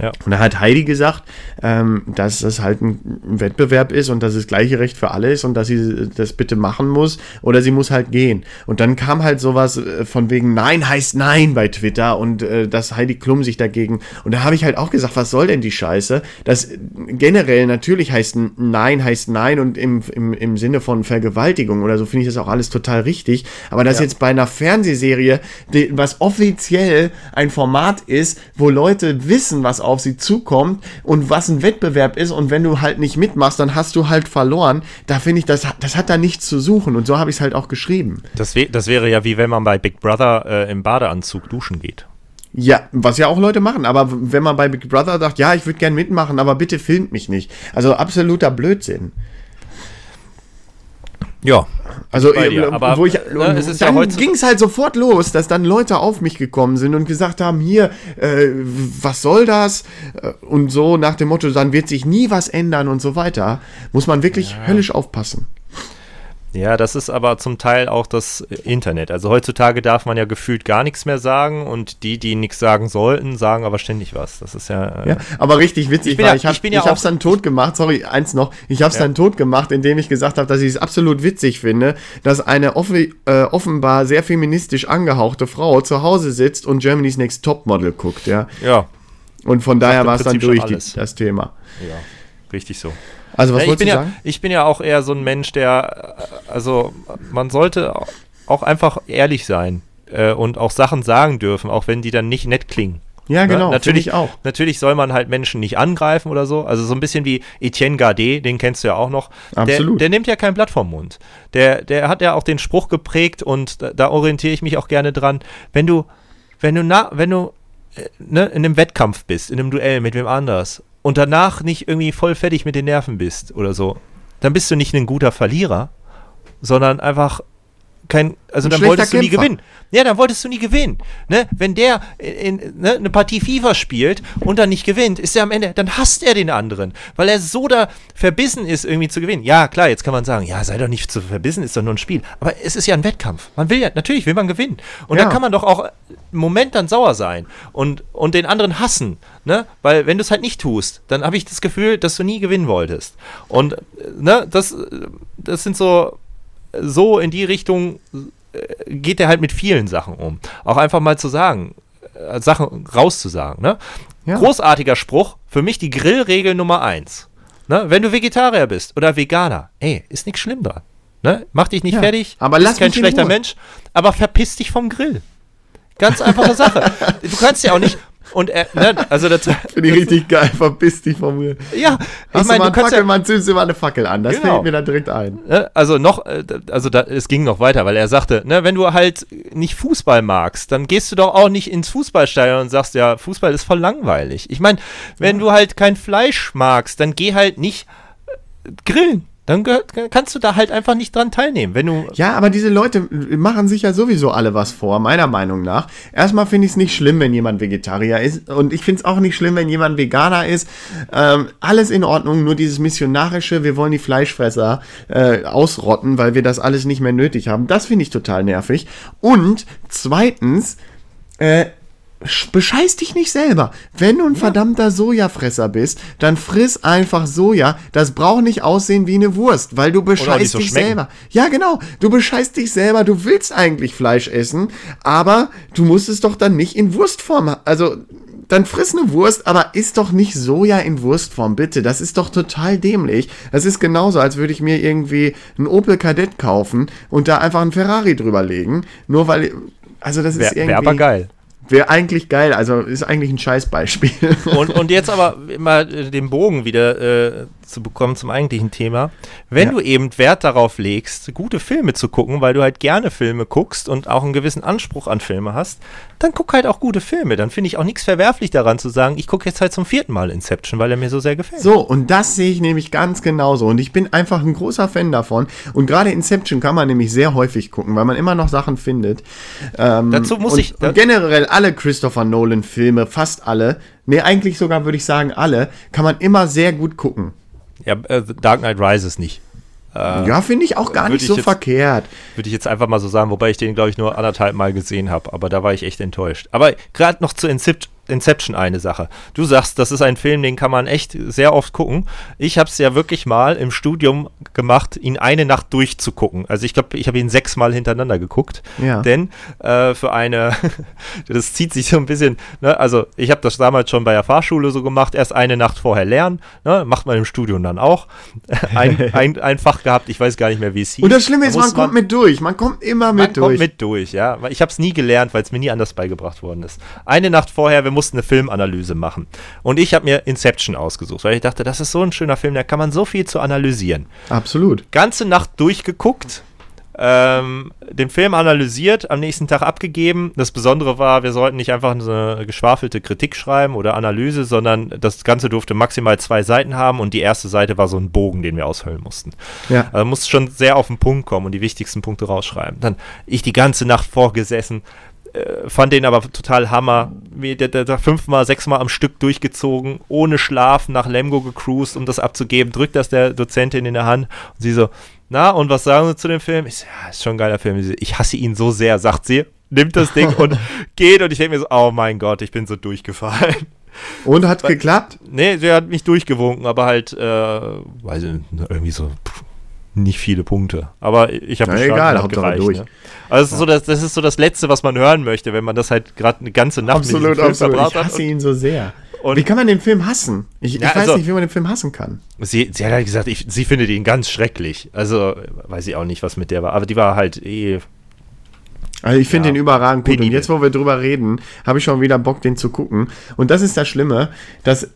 Ja. Und da hat Heidi gesagt, ähm, dass das halt ein Wettbewerb ist und dass es gleiche Recht für alle ist und dass sie das bitte machen muss oder sie muss halt gehen. Und dann kam halt sowas äh, von wegen Nein heißt Nein bei Twitter und äh, dass Heidi Klum sich dagegen. Und da habe ich halt auch gesagt, was soll denn die Scheiße? Das generell natürlich heißt Nein heißt Nein und im, im, im Sinne von Vergewaltigung oder so finde ich das auch alles total richtig. Aber dass ja. jetzt bei einer Fernsehserie, die, was offiziell ein Format ist, wo Leute wissen, was auf sie zukommt und was ein Wettbewerb ist und wenn du halt nicht mitmachst, dann hast du halt verloren. Da finde ich, das, das hat da nichts zu suchen und so habe ich es halt auch geschrieben. Das, wär, das wäre ja wie wenn man bei Big Brother äh, im Badeanzug duschen geht. Ja, was ja auch Leute machen, aber wenn man bei Big Brother sagt, ja, ich würde gern mitmachen, aber bitte filmt mich nicht. Also absoluter Blödsinn. Ja. Also, dir, aber wo ich, ne, es dann ja ging es halt sofort los, dass dann Leute auf mich gekommen sind und gesagt haben, hier, äh, was soll das? Äh, und so nach dem Motto, dann wird sich nie was ändern und so weiter. Muss man wirklich ja. höllisch aufpassen. Ja, das ist aber zum Teil auch das Internet. Also heutzutage darf man ja gefühlt gar nichts mehr sagen und die, die nichts sagen sollten, sagen aber ständig was. Das ist ja. Äh ja aber richtig witzig, ich bin ja, ich, hab, ich, ja ich hab's dann tot gemacht, sorry, eins noch, ich hab's ja. dann tot gemacht, indem ich gesagt habe, dass ich es absolut witzig finde, dass eine off äh, offenbar sehr feministisch angehauchte Frau zu Hause sitzt und Germany's Next Topmodel guckt, ja. Ja. Und von daher war es dann durch die, das Thema. Ja, richtig so. Also was ja, ich bin du ja, sagen? Ich bin ja auch eher so ein Mensch, der, also man sollte auch einfach ehrlich sein äh, und auch Sachen sagen dürfen, auch wenn die dann nicht nett klingen. Ja, genau, Ne? Natürlich, auch. natürlich soll man halt Menschen nicht angreifen oder so. Also so ein bisschen wie Etienne Gardet, den kennst du ja auch noch. Absolut. Der, der nimmt ja kein Blatt vom Mund. Der, der hat ja auch den Spruch geprägt und da, da orientiere ich mich auch gerne dran. Wenn du, wenn du, na, wenn du äh, ne, in einem Wettkampf bist, in einem Duell mit wem anders und danach nicht irgendwie voll fertig mit den Nerven bist oder so, dann bist du nicht ein guter Verlierer, sondern einfach kein, also dann wolltest du nie Kämpfer. gewinnen. Ja, dann wolltest du nie gewinnen. Ne? Wenn der in, in, ne, eine Partie FIFA spielt und dann nicht gewinnt, ist er am Ende, dann hasst er den anderen, weil er so da verbissen ist, irgendwie zu gewinnen. Ja, klar, jetzt kann man sagen, ja, sei doch nicht zu verbissen, ist doch nur ein Spiel. Aber es ist ja ein Wettkampf. Man will ja, natürlich will man gewinnen. Und Ja. da kann man doch auch einen Moment dann sauer sein und, und den anderen hassen. Ne? Weil wenn du es halt nicht tust, dann habe ich das Gefühl, dass du nie gewinnen wolltest. Und äh, ne, das, äh, das sind so so in die Richtung äh, geht er halt mit vielen Sachen um. Auch einfach mal zu sagen, äh, Sachen rauszusagen. Ne? Ja. Großartiger Spruch, für mich die Grillregel Nummer eins. Ne? Wenn du Vegetarier bist oder Veganer, ey, ist nichts schlimm dran. Ne? Mach dich nicht Ja, fertig, aber bist lass kein schlechter. Mensch, aber verpiss dich vom Grill. Ganz einfache Sache. Du kannst ja auch nicht. Und er, ne, also das, Finde ich richtig geil, verpiss dich von mir. ja, ich Hast meine, du du kannst ja, Fackelmann, zündest mal eine Fackel an. Das Genau. fällt mir da direkt ein. Ne, Also noch, äh, also da, es ging noch weiter, weil er sagte, ne, wenn du halt nicht Fußball magst, dann gehst du doch auch nicht ins Fußballstadion und sagst, ja, Fußball ist voll langweilig. Ich meine, wenn du halt kein Fleisch magst, dann geh halt nicht äh, grillen. Dann kannst du da halt einfach nicht dran teilnehmen. Wenn du, Ja, aber diese Leute machen sich ja sowieso alle was vor, meiner Meinung nach. Erstmal finde ich es nicht schlimm, wenn jemand Vegetarier ist. Und ich finde es auch nicht schlimm, wenn jemand Veganer ist. Ähm, alles in Ordnung, nur dieses missionarische, wir wollen die Fleischfresser äh, ausrotten, weil wir das alles nicht mehr nötig haben. Das finde ich total nervig. Und zweitens, äh, bescheiß dich nicht selber. Wenn du ein verdammter Sojafresser bist, dann friss einfach Soja. Das braucht nicht aussehen wie eine Wurst, weil du bescheißt so dich schmecken. selber. Ja, genau. Du bescheißt dich selber. Du willst eigentlich Fleisch essen, aber du musst es doch dann nicht in Wurstform. Also, dann friss eine Wurst, aber isst doch nicht Soja in Wurstform, bitte. Das ist doch total dämlich. Das ist genauso, als würde ich mir irgendwie einen Opel Kadett kaufen und da einfach einen Ferrari drüber legen. Nur weil. Also, das ist wäre irgendwie. wär aber geil. Wäre eigentlich geil. Also, ist eigentlich ein Scheißbeispiel. Und, und jetzt aber mal äh, den Bogen wieder äh, zu bekommen zum eigentlichen Thema. Wenn Ja. du eben Wert darauf legst, gute Filme zu gucken, weil du halt gerne Filme guckst und auch einen gewissen Anspruch an Filme hast, dann guck halt auch gute Filme. Dann finde ich auch nichts verwerflich daran zu sagen, ich gucke jetzt halt zum vierten Mal Inception, weil er mir so sehr gefällt. So, und das sehe ich nämlich ganz genauso. Und ich bin einfach ein großer Fan davon. Und gerade Inception kann man nämlich sehr häufig gucken, weil man immer noch Sachen findet. Ähm, Dazu muss und, ich- Und generell alle Christopher Nolan-Filme, fast alle, nee, eigentlich sogar würde ich sagen alle, kann man immer sehr gut gucken. Ja, äh, Dark Knight Rises nicht. ja, finde ich auch gar nicht ich so jetzt- verkehrt. Würde ich jetzt einfach mal so sagen, wobei ich den, glaube ich, nur anderthalb Mal gesehen habe. Aber da war ich echt enttäuscht. Aber gerade noch zu Incep Inception eine Sache. Du sagst, das ist ein Film, den kann man echt sehr oft gucken. Ich habe es ja wirklich mal im Studium gemacht, ihn eine Nacht durchzugucken. Also ich glaube, ich habe ihn sechsmal hintereinander geguckt. Ja. Denn äh, für eine, das zieht sich so ein bisschen, ne? also ich habe das damals schon bei der Fahrschule so gemacht, erst eine Nacht vorher lernen, ne? macht man im Studium dann auch. Ein, ein, ein Fach gehabt, ich weiß gar nicht mehr, wie es hieß. Und das Schlimme ist, man muss kommt mit durch. Man kommt immer mit man durch. kommt mit durch, ja. Ich habe es nie gelernt, weil es mir nie anders beigebracht worden ist. Eine Nacht vorher, wir mussten eine Filmanalyse machen. Und ich habe mir Inception ausgesucht, weil ich dachte, das ist so ein schöner Film, da kann man so viel zu analysieren. Absolut. Ganze Nacht durchgeguckt, ähm, den Film analysiert, am nächsten Tag abgegeben. Das Besondere war, wir sollten nicht einfach eine geschwafelte Kritik schreiben oder Analyse, sondern das Ganze durfte maximal zwei Seiten haben und die erste Seite war so ein Bogen, den wir aushöhlen mussten. Ja. Also musste schon sehr auf den Punkt kommen und die wichtigsten Punkte rausschreiben. Dann ich die ganze Nacht vorgesessen, fand den aber total Hammer. Der, der, der fünfmal, sechsmal am Stück durchgezogen, ohne Schlaf nach Lemgo gecruised, um das abzugeben. Drückt das der Dozentin in der Hand und sie so, na, und was sagen Sie zu dem Film? Ich so, ja, ist schon ein geiler Film. So, Ich hasse ihn so sehr, sagt sie. Nimmt das Ding und geht und ich denke mir so, oh mein Gott, ich bin so durchgefallen. Und hat geklappt? Nee, sie hat mich durchgewunken, aber halt, äh, weiß ich, irgendwie so pff, nicht viele Punkte. Aber ich habe Na, egal, hat Hauptsache durch. Ne? Also das ist, so das, das ist so das Letzte, was man hören möchte, wenn man das halt gerade eine ganze Nacht Absolut, mit Film absolut. verbracht Ich hasse ihn so sehr. und- wie kann man den Film hassen? Ich, ich Ja, weiß also- nicht, wie man den Film hassen kann. Sie, sie hat halt gesagt, ich, sie findet ihn ganz schrecklich. Also weiß ich auch nicht, was mit der war. Aber die war halt eh Also ich finde Ja, den überragend gut. Und penibel. jetzt, wo wir drüber reden, habe ich schon wieder Bock, den zu gucken. Und das ist das Schlimme, dass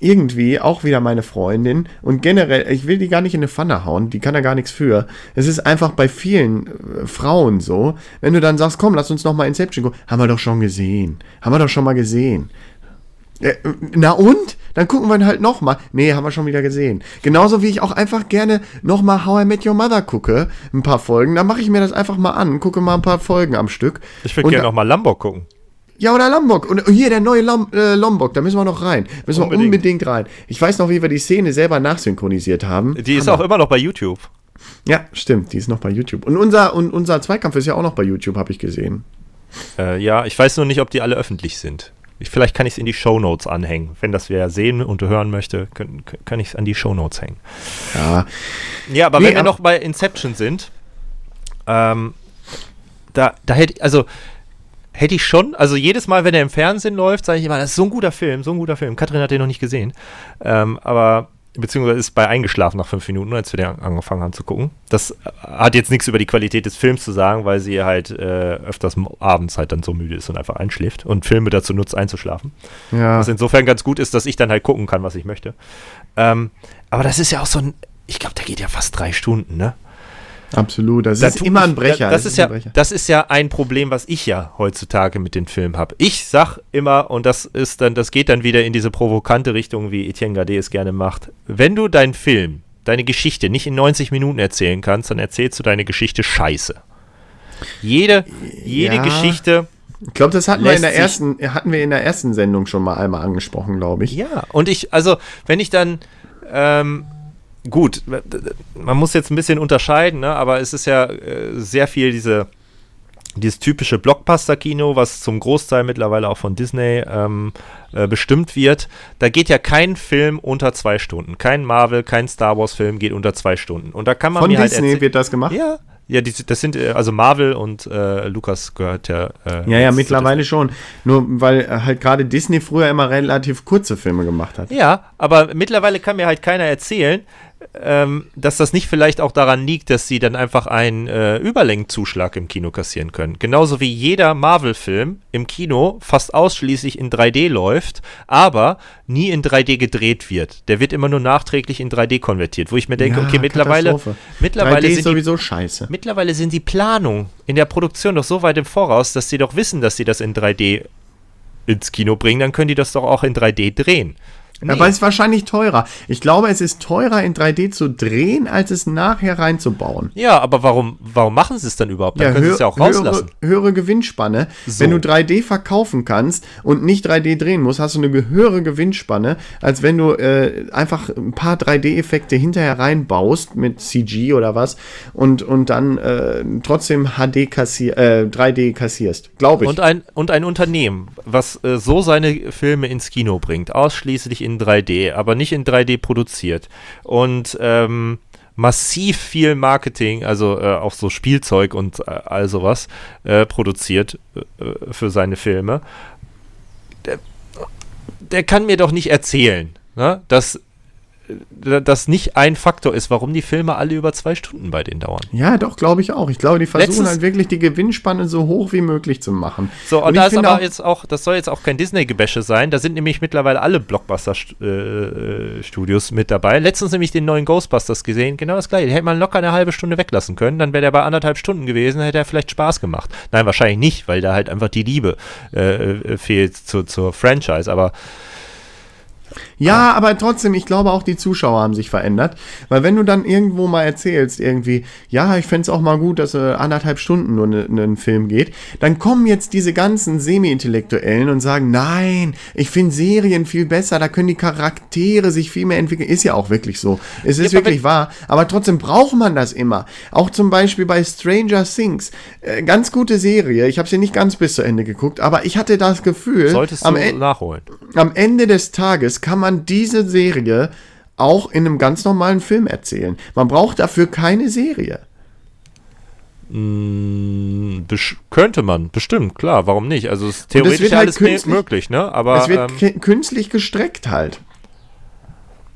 irgendwie auch wieder meine Freundin und generell, ich will die gar nicht in eine Pfanne hauen, die kann da gar nichts für. Es ist einfach bei vielen äh, Frauen so, wenn du dann sagst, komm, lass uns noch mal Inception gucken, haben wir doch schon gesehen. Haben wir doch schon mal gesehen. Äh, Na und? Dann gucken wir ihn halt nochmal. Nee, haben wir schon wieder gesehen. Genauso wie ich auch einfach gerne nochmal How I Met Your Mother gucke, ein paar Folgen. Dann mache ich mir das einfach mal an, gucke mal ein paar Folgen am Stück. Ich würde gerne da- noch mal Lombok gucken. Ja, oder Lombok. Und hier der neue Lom äh, Lombok, da müssen wir noch rein. Müssen wir Unbedingt. unbedingt rein. Ich weiß noch, wie wir die Szene selber nachsynchronisiert haben. Die ist auch immer noch bei YouTube. Ja, stimmt, die ist noch bei YouTube. Und unser, und unser Zweikampf ist ja auch noch bei YouTube, habe ich gesehen. Äh, ja, ich weiß nur nicht, ob die alle öffentlich sind. Ich, vielleicht kann ich es in die Shownotes anhängen. Wenn das wer sehen und hören möchte, kann, kann ich es an die Shownotes hängen. Ja, Ja, aber Nee, wenn wir noch bei Inception sind, ähm, da, da hätte also hätte ich schon, also jedes Mal, wenn er im Fernsehen läuft, sage ich immer, das ist so ein guter Film, so ein guter Film. Katrin hat den noch nicht gesehen, ähm, aber beziehungsweise ist bei eingeschlafen nach fünf Minuten, als wir den angefangen haben zu gucken. Das äh, hat jetzt nichts über die Qualität des Films zu sagen, weil sie halt äh, öfters abends halt dann so müde ist und einfach einschläft und Filme dazu nutzt, einzuschlafen. ja. Was insofern ganz gut ist, dass ich dann halt gucken kann, was ich möchte. Ähm, aber das ist ja auch so ein, ich glaube, der geht ja fast drei Stunden, ne? Absolut. Das Da ist immer ein Brecher. da- Das, ist ja, ein Brecher. das ist ja ein Problem, was ich ja heutzutage mit den Filmen habe. Ich sag immer, und das ist dann, das geht dann wieder in diese provokante Richtung, wie Etienne Gade es gerne macht. Wenn du deinen Film, deine Geschichte nicht in 90 Minuten erzählen kannst, dann erzählst du deine Geschichte scheiße. Jede, jede Ja. geschichte Ich glaube, das hatten wir, in der ersten, hatten wir in der ersten Sendung schon mal einmal angesprochen, glaube ich. Ja, und ich, also, wenn ich dann, ähm, gut, man muss jetzt ein bisschen unterscheiden, ne, aber es ist ja äh, sehr viel diese, dieses typische Blockbuster-Kino, was zum Großteil mittlerweile auch von Disney ähm, äh, bestimmt wird. Da geht ja kein Film unter zwei Stunden. Kein Marvel, kein Star Wars-Film geht unter zwei Stunden. Und da kann man Von mir halt Disney erzählen- wird das gemacht? Ja, ja, die, das sind, äh, also Marvel und äh, Lukas gehört ja. Äh, Ja, ja, mittlerweile schon. Nur weil äh, halt gerade Disney früher immer relativ kurze Filme gemacht hat. Ja, aber mittlerweile kann mir halt keiner erzählen, ähm, dass das nicht vielleicht auch daran liegt, dass sie dann einfach einen äh, Überlängenzuschlag im Kino kassieren können. Genauso wie jeder Marvel-Film im Kino fast ausschließlich in 3D läuft, aber nie in 3D gedreht wird. Der wird immer nur nachträglich in 3D konvertiert, wo ich mir denke, Ja, okay, mittlerweile, mittlerweile 3D ist sind die sowieso scheiße. Mittlerweile sind die Planungen in der Produktion doch so weit im Voraus, dass sie doch wissen, dass sie das in 3D ins Kino bringen, dann können die das doch auch in 3D drehen. Nee. Aber es ist wahrscheinlich teurer. Ich glaube, es ist teurer in 3D zu drehen, als es nachher reinzubauen. ja, aber warum, warum machen sie es dann überhaupt? Dann können sie es ja auch höhere, rauslassen. höhere Gewinnspanne. So. Wenn du 3D verkaufen kannst und nicht 3D drehen musst, hast du eine höhere Gewinnspanne, als wenn du äh, einfach ein paar 3D-Effekte hinterher reinbaust mit CG oder was und, und dann äh, trotzdem HD kassier, äh, 3D kassierst. Glaube ich. Und ein, und ein Unternehmen, was äh, so seine Filme ins Kino bringt, ausschließlich in 3D, aber nicht in 3D produziert. Und ähm, massiv viel Marketing, also äh, auch so Spielzeug und äh, all sowas äh, produziert äh, für seine Filme, der, der kann mir doch nicht erzählen, ne, dass äh, das nicht ein Faktor ist, warum die Filme alle über zwei Stunden bei denen dauern. ja, doch, glaube ich auch. Ich glaube, die versuchen Letztens- halt wirklich die Gewinnspanne so hoch wie möglich zu machen. So, und, Und da ist aber auch- jetzt auch, das soll jetzt auch kein Disney-Gebäsche sein, da sind nämlich mittlerweile alle Blockbuster-Studios mit dabei. Letztens nämlich den neuen Ghostbusters gesehen, genau das gleiche. Den hätte man locker eine halbe Stunde weglassen können, dann wäre der bei anderthalb Stunden gewesen, hätte er vielleicht Spaß gemacht. Nein, wahrscheinlich nicht, weil da halt einfach die Liebe äh, äh, fehlt zu, zur Franchise, aber Ja, aber trotzdem, ich glaube auch die Zuschauer haben sich verändert. Weil wenn du dann irgendwo mal erzählst, irgendwie, ja, ich fände es auch mal gut, dass äh, anderthalb Stunden nur ne, ne, ein Film geht, dann kommen jetzt diese ganzen Semi-Intellektuellen und sagen, nein, ich finde Serien viel besser, da können die Charaktere sich viel mehr entwickeln. Ist ja auch wirklich so. Es ist Ja, wirklich wahr. Aber trotzdem braucht man das immer. Auch zum Beispiel bei Stranger Things. Äh, ganz gute Serie. Ich habe sie nicht ganz bis zu Ende geguckt, aber ich hatte das Gefühl, solltest am du Ende nachholen. am Ende des Tages kann man diese Serie auch in einem ganz normalen Film erzählen. Man braucht dafür keine Serie. Mm, besch- könnte man, bestimmt, klar, warum nicht? Also es ist theoretisch halt alles möglich, ne? Aber es wird ähm, künstlich gestreckt halt.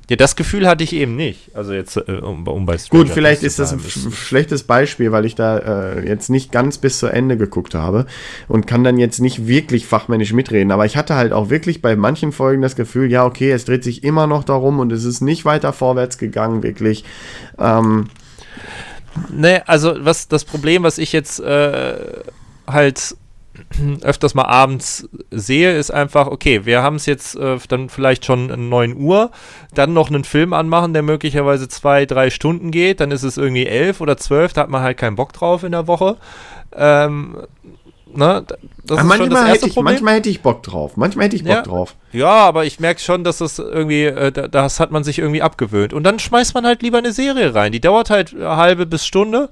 Ja, das Gefühl hatte ich eben nicht. Also jetzt, äh, um, um bei Stranger Gut, vielleicht ist das ein schlechtes Beispiel, weil ich da äh, jetzt nicht ganz bis zu Ende geguckt habe und kann dann jetzt nicht wirklich fachmännisch mitreden. Aber ich hatte halt auch wirklich bei manchen Folgen das Gefühl, ja, okay, es dreht sich immer noch darum und es ist nicht weiter vorwärts gegangen, wirklich. Ähm, nee, also was das Problem, was ich jetzt äh, halt öfters mal abends sehe, ist einfach, okay, wir haben es jetzt äh, dann vielleicht schon 9 Uhr, dann noch einen Film anmachen, der möglicherweise zwei, drei Stunden geht, dann ist es irgendwie elf oder zwölf, da hat man halt keinen Bock drauf in der Woche. Ähm, Ne, manchmal, hätte ich, manchmal hätte ich Bock drauf. Manchmal hätte ich Bock ja, drauf. Ja, aber ich merke schon, dass das irgendwie, äh, das hat man sich irgendwie abgewöhnt. Und dann schmeißt man halt lieber eine Serie rein. Die dauert halt eine halbe bis Stunde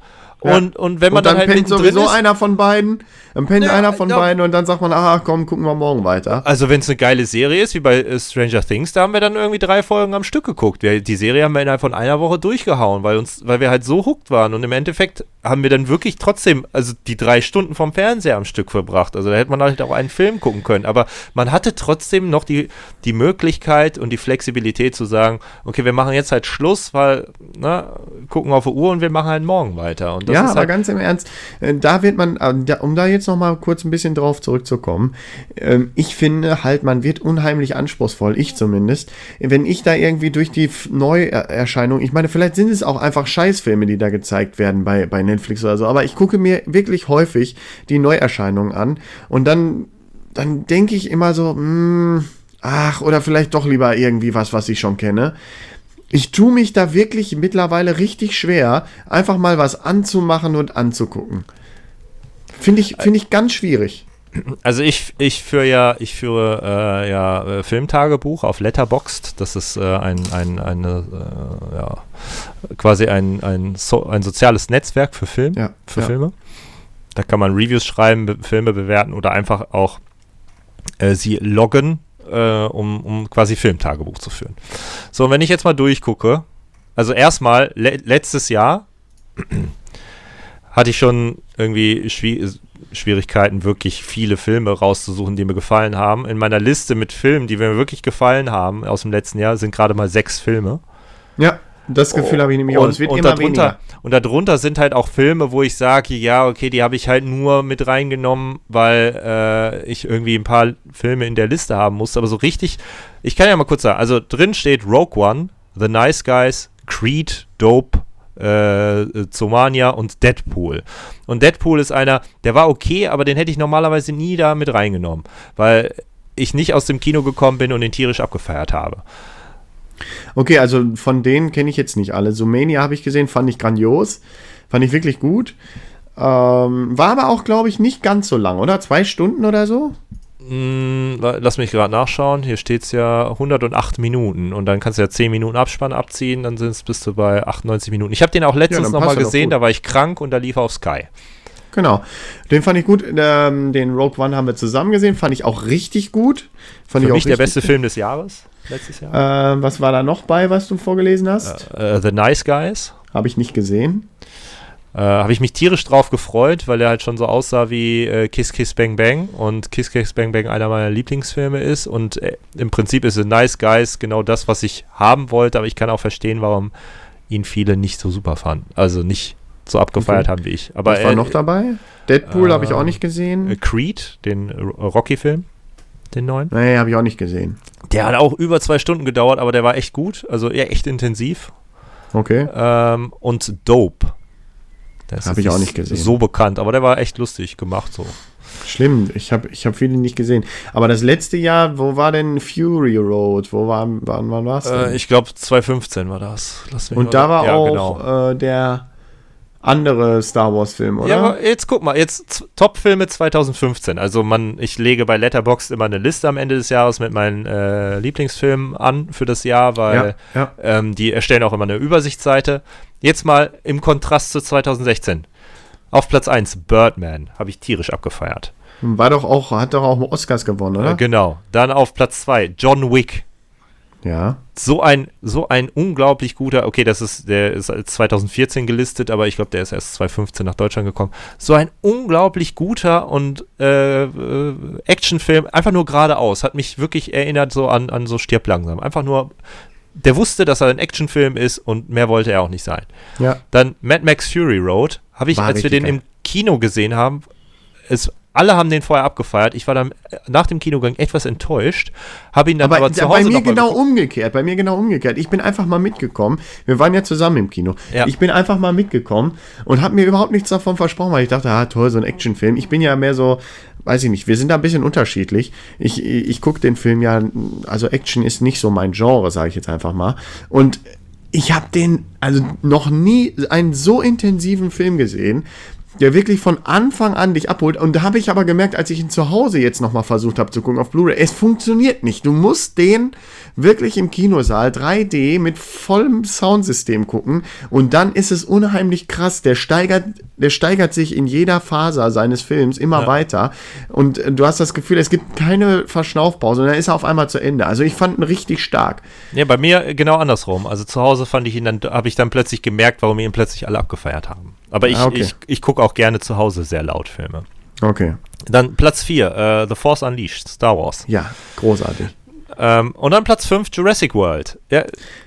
und, und wenn man und dann, dann halt pennt sowieso ist, einer von beiden, dann pennt ja, einer von ja. beiden und dann sagt man, ach komm, gucken wir morgen weiter. Also wenn es eine geile Serie ist, wie bei äh, Stranger Things, da haben wir dann irgendwie drei Folgen am Stück geguckt. Wir, die Serie haben wir innerhalb von einer Woche durchgehauen, weil uns, weil wir halt so hooked waren. Und im Endeffekt haben wir dann wirklich trotzdem, also die drei Stunden vom Fernseher am Stück verbracht. Also da hätte man halt auch einen Film gucken können. Aber man hatte trotzdem noch die, die Möglichkeit und die Flexibilität zu sagen, okay, wir machen jetzt halt Schluss, weil, na, gucken auf die Uhr und wir machen halt morgen weiter. Und ja, aber halt ganz im Ernst, äh, da wird man, äh, um da jetzt noch mal kurz ein bisschen drauf zurückzukommen, ähm, ich finde halt, man wird unheimlich anspruchsvoll, ich zumindest, wenn ich da irgendwie durch die Neuerscheinung, ich meine, vielleicht sind es auch einfach Scheißfilme, die da gezeigt werden bei, bei Netflix oder so, aber ich gucke mir wirklich häufig die Neuerscheinungen an und dann, dann denke ich immer so, mh, hm, ach, oder vielleicht doch lieber irgendwie was, was ich schon kenne ich tue mich da wirklich mittlerweile richtig schwer, einfach mal was anzumachen und anzugucken. Finde ich, find ich ganz schwierig. Also ich, ich führe ja, ich führe äh, ja äh, Filmtagebuch auf Letterboxd. Das ist äh, ein, ein, eine, äh, ja, quasi ein, ein, so, ein soziales Netzwerk für Film, ja, für ja. Filme. Da kann man Reviews schreiben, be Filme bewerten oder einfach auch äh, sie loggen äh, um, um quasi Filmtagebuch zu führen. So, und wenn ich jetzt mal durchgucke, also erstmal, le letztes Jahr hatte ich schon irgendwie Schwi Schwierigkeiten, wirklich viele Filme rauszusuchen, die mir gefallen haben. In meiner Liste mit Filmen, die mir wirklich gefallen haben aus dem letzten Jahr, sind gerade mal sechs Filme. Ja. Das Gefühl oh, habe ich nämlich auch. Es wird und immer darunter, weniger. Und darunter sind halt auch Filme, wo ich sage, ja, okay, die habe ich halt nur mit reingenommen, weil äh, ich irgendwie ein paar Filme in der Liste haben musste. Aber so richtig, ich kann ja mal kurz sagen, also drin steht Rogue One, The Nice Guys, Creed, Dope, äh, Zomania und Deadpool. Und Deadpool ist einer, der war okay, aber den hätte ich normalerweise nie da mit reingenommen, weil ich nicht aus dem Kino gekommen bin und den tierisch abgefeiert habe. Okay, also von denen kenne ich jetzt nicht alle. Sumania habe ich gesehen, fand ich grandios. Fand ich wirklich gut. Ähm, war aber auch, glaube ich, nicht ganz so lang, oder? Zwei Stunden oder so? Mm, lass mich gerade nachschauen. Hier steht es ja 108 Minuten. Und dann kannst du ja 10 Minuten Abspann abziehen. Dann bist du bei 98 Minuten. Ich habe den auch letztens ja, nochmal gesehen. Da war ich krank und da lief er auf Sky. Genau. Den fand ich gut. Ähm, den Rogue One haben wir zusammen gesehen. Fand ich auch richtig gut. Fand Für ich mich der beste Film des Jahres letztes Jahr. Äh, was war da noch bei, was du vorgelesen hast? Uh, uh, The Nice Guys. Habe ich nicht gesehen. Uh, Habe ich mich tierisch drauf gefreut, weil er halt schon so aussah wie äh, Kiss Kiss Bang Bang und Kiss Kiss Bang Bang einer meiner Lieblingsfilme ist und äh, im Prinzip ist The Nice Guys genau das, was ich haben wollte, aber ich kann auch verstehen, warum ihn viele nicht so super fanden. Also nicht so abgefeiert okay. haben wie ich. Aber, was war noch dabei? Deadpool habe ich auch nicht gesehen. Creed, den Rocky-Film den neuen. Nee, habe ich auch nicht gesehen. Der hat auch über zwei Stunden gedauert, aber der war echt gut, also eher echt intensiv. Okay. Ähm, und Dope. Habe ich auch nicht gesehen. So bekannt, aber der war echt lustig gemacht so. Schlimm, ich habe ich hab viele nicht gesehen. Aber das letzte Jahr, wo war denn Fury Road? Wo war, wann, wann war es? Äh, ich glaube 2015 war das. Und da war ja, auch genau. äh, der andere Star Wars Filme, oder? Ja, aber jetzt guck mal, jetzt Top-Filme 2015. Also man, ich lege bei Letterboxd immer eine Liste am Ende des Jahres mit meinen äh, Lieblingsfilmen an für das Jahr, weil ja, ja. Ähm, die erstellen auch immer eine Übersichtsseite. Jetzt mal im Kontrast zu 2016. Auf Platz 1 Birdman, habe ich tierisch abgefeiert. War doch auch, hat doch auch Oscars gewonnen, oder? Äh, genau. Dann auf Platz 2 John Wick. Ja. So ein, so ein unglaublich guter, okay, das ist, der ist 2014 gelistet, aber ich glaube, der ist erst 2015 nach Deutschland gekommen. So ein unglaublich guter und äh, äh, Actionfilm, einfach nur geradeaus, hat mich wirklich erinnert so an, an so Stirb langsam. Einfach nur der wusste, dass er ein Actionfilm ist und mehr wollte er auch nicht sein. Ja. Dann Mad Max Fury Road, habe ich, War als wir den im Kino gesehen haben, es, alle haben den vorher abgefeiert. Ich war dann äh, nach dem Kinogang etwas enttäuscht, habe ihn dann aber, Aber, zu Hause bei mir genau geguckt. umgekehrt, bei mir genau umgekehrt. Ich bin einfach mal mitgekommen. Wir waren ja zusammen im Kino. Ja. Ich bin einfach mal mitgekommen und habe mir überhaupt nichts davon versprochen, weil ich dachte, ah toll, so ein Actionfilm. Ich bin ja mehr so, weiß ich nicht, wir sind da ein bisschen unterschiedlich. Ich, ich gucke den Film ja, also Action ist nicht so mein Genre, sage ich jetzt einfach mal. Und ich habe den, also noch nie einen so intensiven Film gesehen, der wirklich von Anfang an dich abholt. Und da habe ich aber gemerkt, als ich ihn zu Hause jetzt nochmal versucht habe zu gucken auf Blu-ray, es funktioniert nicht. Du musst den wirklich im Kinosaal 3D mit vollem Soundsystem gucken und dann ist es unheimlich krass. Der steigert, der steigert sich in jeder Faser seines Films immer Ja. weiter und äh, du hast das Gefühl, es gibt keine Verschnaufpause und dann ist er auf einmal zu Ende. Also ich fand ihn richtig stark. Ja, bei mir genau andersrum. Also zu Hause fand ich ihn dann, habe ich dann plötzlich gemerkt, warum ihn plötzlich alle abgefeiert haben. Aber ich, Ah, okay. ich, ich gucke auch gerne zu Hause sehr laut Filme. Okay. Dann Platz 4, The Force Unleashed, Star Wars. Ja, großartig. Ähm, und dann Platz 5, Jurassic World. Ja,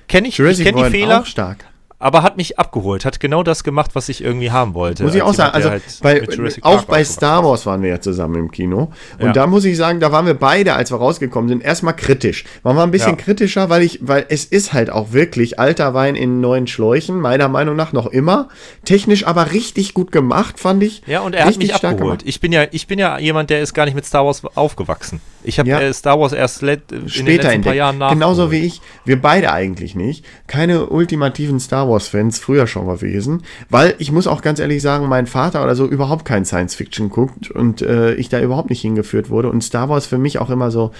kenne ich, ich kenne die World Fehler, auch stark. Aber hat mich abgeholt, hat genau das gemacht, was ich irgendwie haben wollte. Muss ich auch sagen, also halt bei, auch Park bei Star Wars waren wir ja zusammen im Kino. Und Ja. da muss ich sagen, da waren wir beide, als wir rausgekommen sind, erstmal kritisch. Man war ein bisschen Ja. kritischer, weil ich, weil es ist halt auch wirklich alter Wein in neuen Schläuchen, meiner Meinung nach noch immer. Technisch aber richtig gut gemacht, fand ich. Ja, und er hat mich stark abgeholt. gemacht. Ich bin ja, ich bin ja jemand, der ist gar nicht mit Star Wars aufgewachsen. Ich habe Ja. äh, Star Wars erst in den Später letzten paar entdeckt. Jahren nach. Genauso wie ich. Wir beide eigentlich nicht. Keine ultimativen Star Wars-Fans, früher schon gewesen. Weil ich muss auch ganz ehrlich sagen, mein Vater oder so überhaupt kein Science-Fiction guckt und äh, ich da überhaupt nicht hingeführt wurde. Und Star Wars für mich auch immer so.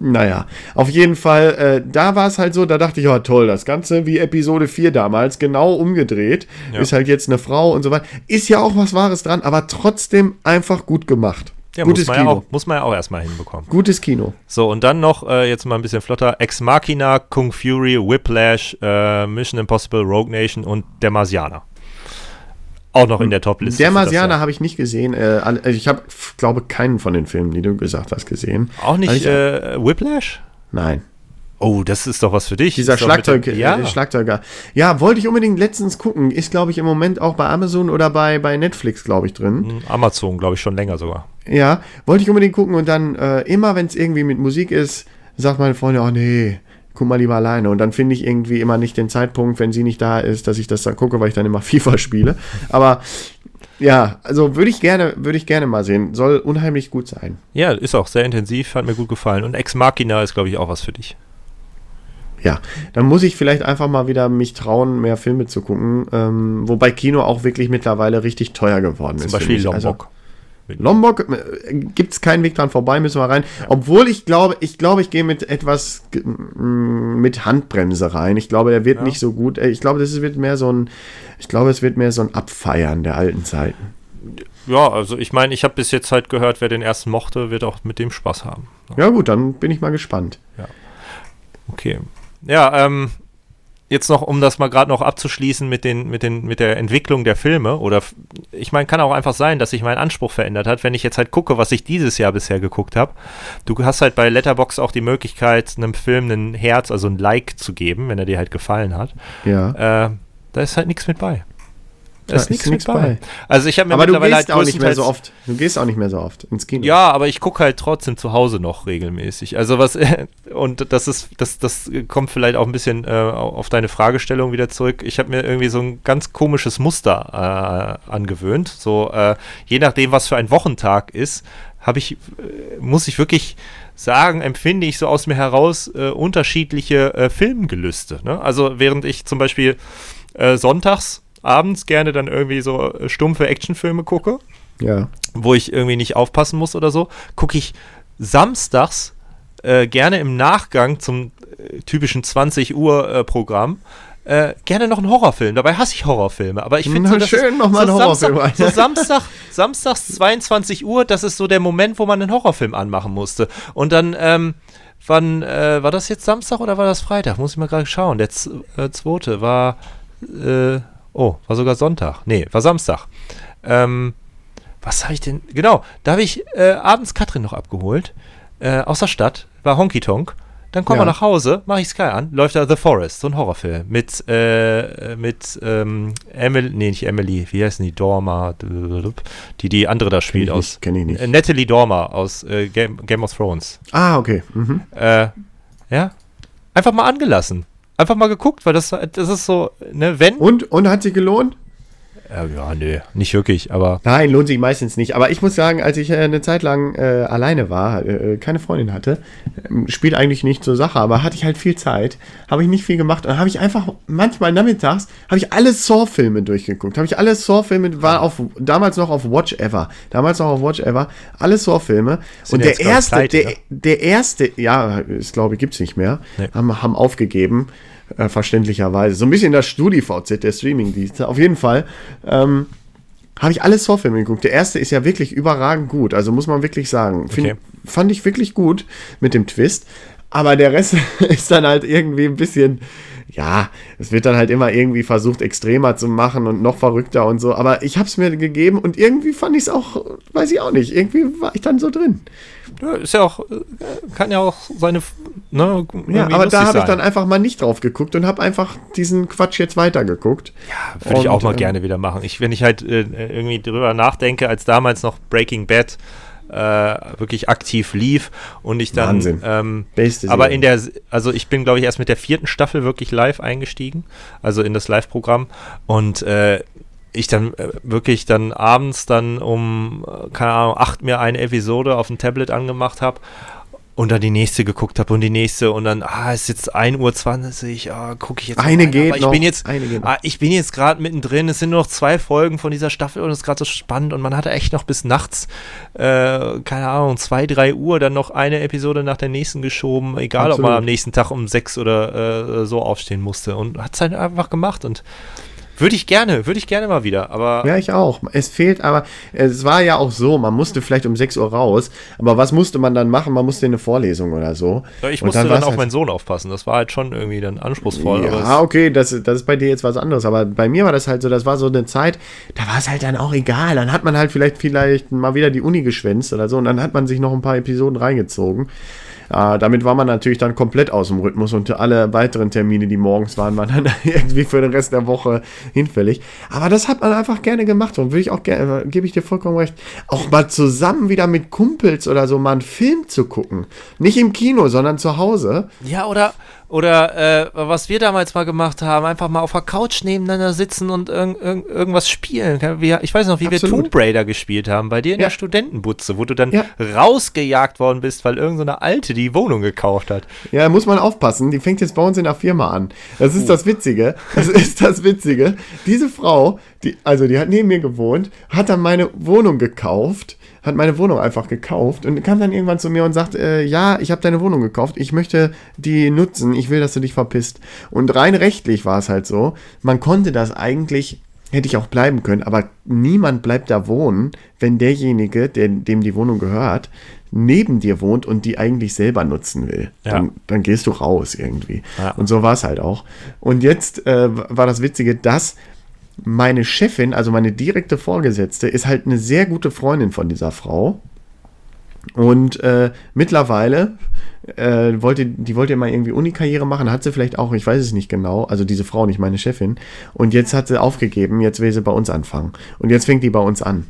Naja, auf jeden Fall, äh, da war es halt so, da dachte ich, ja toll, das Ganze wie Episode 4 damals, genau umgedreht, Ja. ist halt jetzt eine Frau und so weiter. Ist ja auch was Wahres dran, aber trotzdem einfach gut gemacht. Ja, Gutes muss man ja, Kino. auch, muss man ja auch erstmal hinbekommen. Gutes Kino. So, und dann noch, äh, jetzt mal ein bisschen flotter, Ex Machina, Kung Fury, Whiplash, äh, Mission Impossible, Rogue Nation und Der Marsianer. Auch noch in der Top-Liste. Der Marsianer habe ich nicht gesehen. Äh, also ich habe, glaube keinen von den Filmen, die du gesagt hast, gesehen. Auch nicht Also ich- äh, Whiplash? Nein. Oh, das ist doch was für dich. Dieser Schlagzeug, dem- ja. äh, Schlagzeuger. Ja, wollte ich unbedingt letztens gucken. Ist, glaube ich, im Moment auch bei Amazon oder bei, bei Netflix, glaube ich, drin. Hm, Amazon, glaube ich, schon länger sogar. Ja, wollte ich unbedingt gucken und dann äh, immer, wenn es irgendwie mit Musik ist, sagt meine Freundin, oh nee, guck mal lieber alleine. Und dann finde ich irgendwie immer nicht den Zeitpunkt, wenn sie nicht da ist, dass ich das dann gucke, weil ich dann immer FIFA spiele. Aber ja, also würde ich gerne, würde ich gerne mal sehen. Soll unheimlich gut sein. Ja, ist auch sehr intensiv, hat mir gut gefallen. Und Ex Machina ist, glaube ich, auch was für dich. Ja, dann muss ich vielleicht einfach mal wieder mich trauen, mehr Filme zu gucken. Ähm, wobei Kino auch wirklich mittlerweile richtig teuer geworden Zum ist. Beispiel finde ich. Also, Lombok. Lombok äh, gibt es keinen Weg dran vorbei, müssen wir rein. Obwohl ich glaube, ich glaube, ich gehe mit etwas g- m, mit Handbremse rein. Ich glaube, der wird Ja. nicht so gut. Äh, Ich glaube, das wird mehr so ein, ich glaube, es wird mehr so ein Abfeiern der alten Zeiten. Ja, also ich meine, ich habe bis jetzt halt gehört, wer den ersten mochte, wird auch mit dem Spaß haben. Ja gut, dann bin ich mal gespannt. Okay. Ja, ähm, jetzt noch, um das mal gerade noch abzuschließen mit, den, mit, den, mit der Entwicklung der Filme, oder ich meine, kann auch einfach sein, dass sich mein Anspruch verändert hat, wenn ich jetzt halt gucke, was ich dieses Jahr bisher geguckt habe. Du hast halt bei Letterbox auch die Möglichkeit, einem Film ein Herz, also ein Like zu geben, wenn er dir halt gefallen hat. Ja. Äh, da ist halt nichts mit bei. Da ist ist nichts bei. bei. Also ich habe mir Aber du mittlerweile gehst halt auch nicht mehr so oft. Du gehst auch nicht mehr so oft ins Kino. ja, aber ich gucke halt trotzdem zu Hause noch regelmäßig. Also was und das ist das das kommt vielleicht auch ein bisschen äh, auf deine Fragestellung wieder zurück. Ich habe mir irgendwie so ein ganz komisches Muster äh, angewöhnt. So äh, je nachdem, was für ein Wochentag ist, habe ich äh, muss ich wirklich sagen, empfinde ich so aus mir heraus äh, unterschiedliche äh, Filmgelüste. Ne? Also während ich zum Beispiel sonntags abends gerne dann irgendwie so äh, stumpfe Actionfilme gucke, Ja. wo ich irgendwie nicht aufpassen muss oder so, gucke ich samstags äh, gerne im Nachgang zum äh, typischen 20 Uhr äh, Programm äh, gerne noch einen Horrorfilm. Dabei hasse ich Horrorfilme, aber ich finde so, das schön, ist noch mal so einen Horrorfilm, Samstag, so Samstag, samstags 22 Uhr, das ist so der Moment, wo man einen Horrorfilm anmachen musste. Und dann ähm, wann äh, war das jetzt Samstag oder war das Freitag? Muss ich mal gerade schauen. Der z- äh, zweite war äh, oh, war sogar Sonntag. Nee, war Samstag. Ähm, was habe ich denn? Genau, da habe ich äh, abends Katrin noch abgeholt. Äh, aus der Stadt, war Honky Tonk. Dann kommen Ja. wir nach Hause, mache ich Sky an, läuft da The Forest, so ein Horrorfilm mit, äh, mit ähm, Emily, nee, nicht Emily, wie heißen die? Dorma, die die andere da spielt ich aus. nicht, kenn ich nicht. Äh, Natalie Dormer aus äh, Game, Game of Thrones. Ah, okay. Mhm. Äh, ja, einfach mal angelassen. Einfach mal geguckt, weil das, das ist so, ne, wenn. Und, und hat sich gelohnt? Äh, ja, nö, nicht wirklich, aber Nein, lohnt sich meistens nicht. Aber ich muss sagen, als ich äh, eine Zeit lang äh, alleine war, äh, keine Freundin hatte, ähm, spielt eigentlich nicht zur Sache, aber hatte ich halt viel Zeit, habe ich nicht viel gemacht und habe ich einfach manchmal nachmittags habe ich alle Saw-Filme durchgeguckt. Habe ich alle Saw-Filme war auf damals noch auf Watch Ever, damals noch auf Watch Ever, alle Saw-Filme und der erste, pleite, der, ne? der erste, ja, ist glaube ich gibt's nicht mehr, Nee. haben, haben aufgegeben. Äh, verständlicherweise. So ein bisschen das StudiVZ, der Streamingdienst. Auf jeden Fall. Ähm, habe ich alle Saw-Filme geguckt. Der erste ist ja wirklich überragend gut. Also muss man wirklich sagen. Find, Okay. Fand ich wirklich gut mit dem Twist. Aber der Rest ist dann halt irgendwie ein bisschen, ja, es wird dann halt immer irgendwie versucht, extremer zu machen und noch verrückter und so. Aber ich habe es mir gegeben und irgendwie fand ich es auch, weiß ich auch nicht, irgendwie war ich dann so drin. Ja, ist ja auch, äh, kann ja auch seine, ne, Ja, aber da habe ich dann einfach mal nicht drauf geguckt und habe einfach diesen Quatsch jetzt weitergeguckt. Würde ich auch mal ähm, gerne wieder machen. Ich, wenn ich halt äh, irgendwie drüber nachdenke, als damals noch Breaking Bad äh, wirklich aktiv lief und ich dann Wahnsinn. ähm, aber in der also ich bin glaube ich erst mit der vierten Staffel wirklich live eingestiegen also in das Live-Programm und äh, ich dann äh, wirklich dann abends dann um äh, keine Ahnung acht mir eine Episode auf dem Tablet angemacht habe und dann die nächste geguckt habe und die nächste und dann, ah, es ist jetzt 1.20 Uhr, ah, gucke ich jetzt Eine rein. geht Aber ich noch, bin jetzt, eine geht noch. ah, ich bin jetzt gerade mittendrin, es sind nur noch zwei Folgen von dieser Staffel und es ist gerade so spannend und man hatte echt noch bis nachts, äh, keine Ahnung, 2, 3 Uhr dann noch eine Episode nach der nächsten geschoben, egal ob man Absolut. am nächsten Tag um 6 oder äh, so aufstehen musste und hat es halt einfach gemacht und würde ich gerne, würde ich gerne mal wieder, aber Ja, ich auch. Es fehlt aber, es war ja auch so, man musste vielleicht um 6 Uhr raus, aber was musste man dann machen? Man musste in eine Vorlesung oder so. Ja, ich Und musste dann, war's auf halt- meinen Sohn aufpassen. Das war halt schon irgendwie dann anspruchsvoll. Ja, okay, das, das ist bei dir jetzt was anderes, aber bei mir war das halt so, das war so eine Zeit, da war es halt dann auch egal. Dann hat man halt vielleicht vielleicht mal wieder die Uni geschwänzt oder so und dann hat man sich noch ein paar Episoden reingezogen. Äh, damit war man natürlich dann komplett aus dem Rhythmus und alle weiteren Termine, die morgens waren, waren dann irgendwie für den Rest der Woche hinfällig. Aber das hat man einfach gerne gemacht und würde ich auch gerne, gebe ich dir vollkommen recht, auch mal zusammen wieder mit Kumpels oder so mal einen Film zu gucken. Nicht im Kino, sondern zu Hause. Ja, oder, oder äh, was wir damals mal gemacht haben, einfach mal auf der Couch nebeneinander sitzen und irg irg irgendwas spielen. Wir, ich weiß noch, wie wir Absolut. Tomb Raider gespielt haben, bei dir in Ja. der Studentenbutze, wo du dann Ja. rausgejagt worden bist, weil irgendeine so eine Alte die Wohnung gekauft hat. Ja, muss man aufpassen. Die fängt jetzt bei uns in der Firma an. Das ist das Witzige. Das ist das Witzige. Diese Frau, die, also die hat neben mir gewohnt, hat dann meine Wohnung gekauft, hat meine Wohnung einfach gekauft und kam dann irgendwann zu mir und sagt, äh, ja, ich habe deine Wohnung gekauft, ich möchte die nutzen, ich will, dass du dich verpisst. Und rein rechtlich war es halt so, man konnte das eigentlich Hätte ich auch bleiben können, aber niemand bleibt da wohnen, wenn derjenige, der, dem die Wohnung gehört, neben dir wohnt und die eigentlich selber nutzen will. Ja. Dann, dann gehst du raus irgendwie. Ja. Und so war es halt auch. Und jetzt äh, war das Witzige, dass meine Chefin, also meine direkte Vorgesetzte, ist halt eine sehr gute Freundin von dieser Frau. Und äh, mittlerweile äh, wollte, die wollte mal irgendwie Uni-Karriere machen, hat sie vielleicht auch, ich weiß es nicht genau, also diese Frau, nicht meine Chefin. Und jetzt hat sie aufgegeben, jetzt will sie bei uns anfangen. Und jetzt fängt die bei uns an.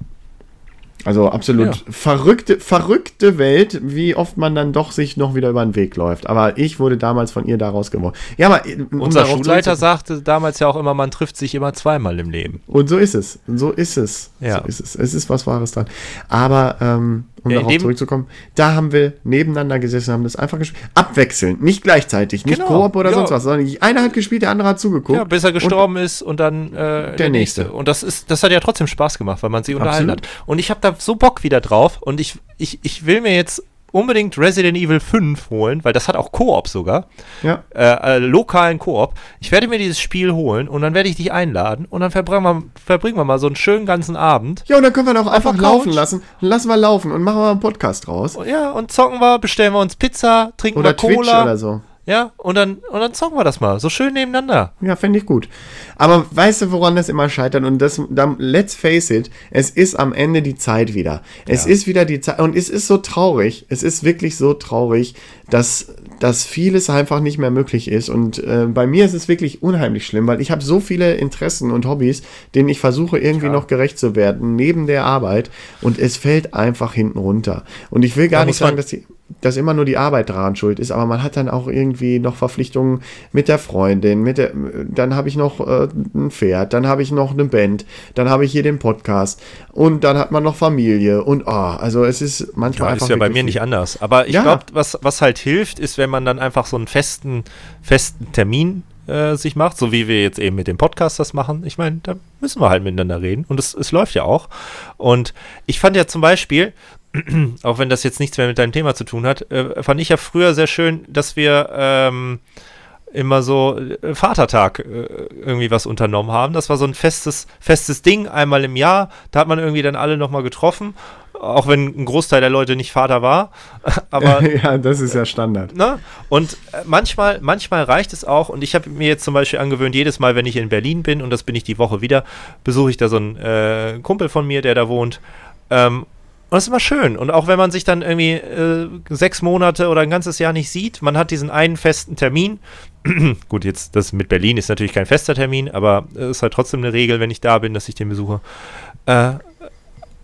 Also absolut Ja. verrückte, verrückte Welt, wie oft man dann doch sich noch wieder über den Weg läuft. Aber ich wurde damals von ihr da rausgeworfen. Ja, aber äh, um Unser Schulleiter sagte damals ja auch immer, man trifft sich immer zweimal im Leben. Und so ist es. Und so ist es. Ja. So ist es. Es ist was Wahres dran. Aber ähm, um Ja, darauf dem- zurückzukommen, da haben wir nebeneinander gesessen, haben das einfach gespielt. Abwechselnd, nicht gleichzeitig, nicht Genau, Koop oder ja. sonst was, sondern einer hat gespielt, der andere hat zugeguckt. Ja, bis er gestorben ist und dann äh, der, nächste. nächste. Und das ist, das hat ja trotzdem Spaß gemacht, weil man sie unterhalten Absolut. hat. Und ich habe da so Bock wieder drauf und ich, ich, ich will mir jetzt unbedingt Resident Evil 5 holen, weil das hat auch Koop sogar. Ja. Äh, äh, lokalen Koop. Ich werde mir dieses Spiel holen und dann werde ich dich einladen und dann verbringen wir, verbringen wir mal so einen schönen ganzen Abend. Ja, und dann können wir doch einfach laufen lassen. Lassen wir laufen und machen wir einen Podcast draus. Ja, und zocken wir, bestellen wir uns Pizza, trinken Oder wir Twitch Cola. oder so. Ja, und dann, und dann zocken wir das mal. So schön nebeneinander. Ja, fände ich gut. Aber weißt du, woran das immer scheitert? Und das, dann, let's face it, es ist am Ende die Zeit wieder. Es Ja. ist wieder die Zeit. Und es ist so traurig. Es ist wirklich so traurig, dass, dass vieles einfach nicht mehr möglich ist. Und äh, bei mir ist es wirklich unheimlich schlimm, weil ich habe so viele Interessen und Hobbys, denen ich versuche irgendwie Ja. noch gerecht zu werden, neben der Arbeit. Und es fällt einfach hinten runter. Und ich will gar Da nicht man- sagen, dass die dass immer nur die Arbeit daran schuld ist, aber man hat dann auch irgendwie noch Verpflichtungen mit der Freundin, mit der, dann habe ich noch äh, ein Pferd, dann habe ich noch eine Band, dann habe ich hier den Podcast und dann hat man noch Familie und ah, also es ist manchmal Ja, einfach ist ja bei mir nicht anders. Aber ich Ja. glaube, was, was halt hilft, ist, wenn man dann einfach so einen festen, festen Termin äh, sich macht, so wie wir jetzt eben mit dem Podcast das machen. Ich meine, da müssen wir halt miteinander reden und es, es läuft ja auch. Und ich fand ja zum Beispiel, auch wenn das jetzt nichts mehr mit deinem Thema zu tun hat, äh, fand ich ja früher sehr schön, dass wir ähm, immer so äh, Vatertag äh, irgendwie was unternommen haben. Das war so ein festes, festes Ding, einmal im Jahr. Da hat man irgendwie dann alle nochmal getroffen, auch wenn ein Großteil der Leute nicht Vater war. Aber ja, das ist ja Standard. Ne? Und äh, manchmal, manchmal reicht es auch, und ich habe mir jetzt zum Beispiel angewöhnt, jedes Mal, wenn ich in Berlin bin, und das bin ich die Woche wieder, besuche ich da so einen äh, Kumpel von mir, der da wohnt. Ähm, und das ist immer schön. Und auch wenn man sich dann irgendwie äh, sechs Monate oder ein ganzes Jahr nicht sieht, man hat diesen einen festen Termin. Gut, jetzt das mit Berlin ist natürlich kein fester Termin, aber es ist halt trotzdem eine Regel, wenn ich da bin, dass ich den besuche. Äh,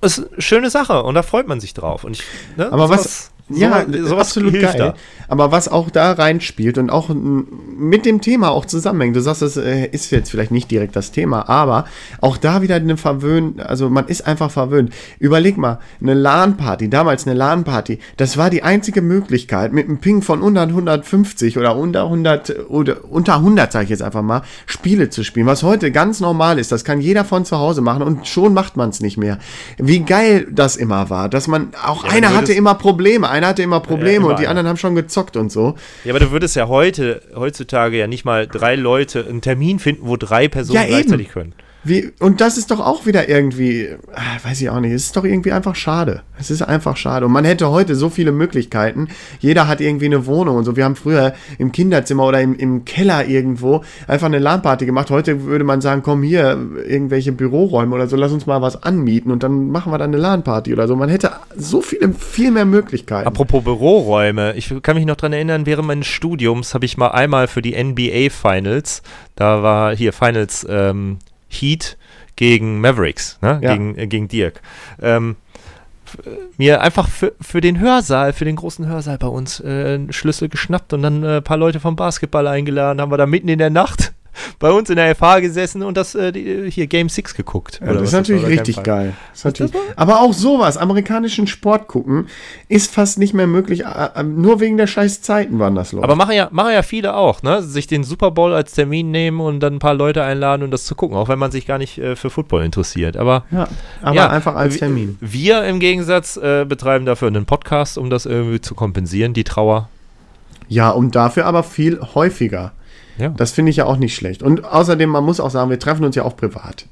ist eine schöne Sache und da freut man sich drauf. Und ich, ne, Aber was, sowas- ja, sowas- absolut geil. da. Aber was auch da reinspielt und auch mit dem Thema auch zusammenhängt, du sagst, das äh, ist jetzt vielleicht nicht direkt das Thema, aber auch da wieder eine verwöhnt, also man ist einfach verwöhnt. Überleg mal, eine LAN-Party, damals eine LAN-Party, das war die einzige Möglichkeit, mit einem Ping von unter 150 oder unter 100 oder unter 100, sage ich jetzt einfach mal, Spiele zu spielen, was heute ganz normal ist. Das kann jeder von zu Hause machen und schon macht man es nicht mehr. Wie geil das immer war, dass man auch Ja, einer hatte immer Probleme, einer hatte immer Probleme immer und die einer. anderen haben schon gezockt und so. Ja, aber du würdest ja heute, heutzutage ja nicht mal drei Leute einen Termin finden, wo drei Personen Ja, gleichzeitig können. Wie, und das ist doch auch wieder irgendwie, ah, weiß ich auch nicht, es ist doch irgendwie einfach schade. Es ist einfach schade. Und man hätte heute so viele Möglichkeiten. Jeder hat irgendwie eine Wohnung und so. Wir haben früher im Kinderzimmer oder im, im Keller irgendwo einfach eine LAN-Party gemacht. Heute würde man sagen, komm hier, irgendwelche Büroräume oder so, lass uns mal was anmieten und dann machen wir dann eine LAN-Party oder so. Man hätte so viele, viel mehr Möglichkeiten. Apropos Büroräume, ich kann mich noch dran erinnern, während meines Studiums habe ich mal einmal für die NBA Finals, da war hier Finals ähm, Heat gegen Mavericks, ne? Ja. gegen, äh, gegen Dirk. Ähm, äh, mir einfach für, für den Hörsaal, für den großen Hörsaal bei uns äh, einen Schlüssel geschnappt und dann äh, ein paar Leute vom Basketball eingeladen, haben wir da mitten in der Nacht bei uns in der FH gesessen und das äh, die, hier Game 6 geguckt. Ja, das ist natürlich oder richtig geil. Das natürlich, aber auch sowas, amerikanischen Sport gucken, ist fast nicht mehr möglich. äh, äh, Nur wegen der scheiß Zeiten waren das läuft. Aber machen ja, machen ja viele auch, ne? Sich den Super Bowl als Termin nehmen und dann ein paar Leute einladen und das zu gucken, auch wenn man sich gar nicht äh, für Football interessiert. Aber, ja, aber ja, einfach als Termin. Wir im Gegensatz äh, betreiben dafür einen Podcast, um das irgendwie zu kompensieren, die Trauer. Ja, und dafür aber viel häufiger. Ja, Das finde ich ja auch nicht schlecht. Und außerdem, man muss auch sagen, wir treffen uns ja auch privat.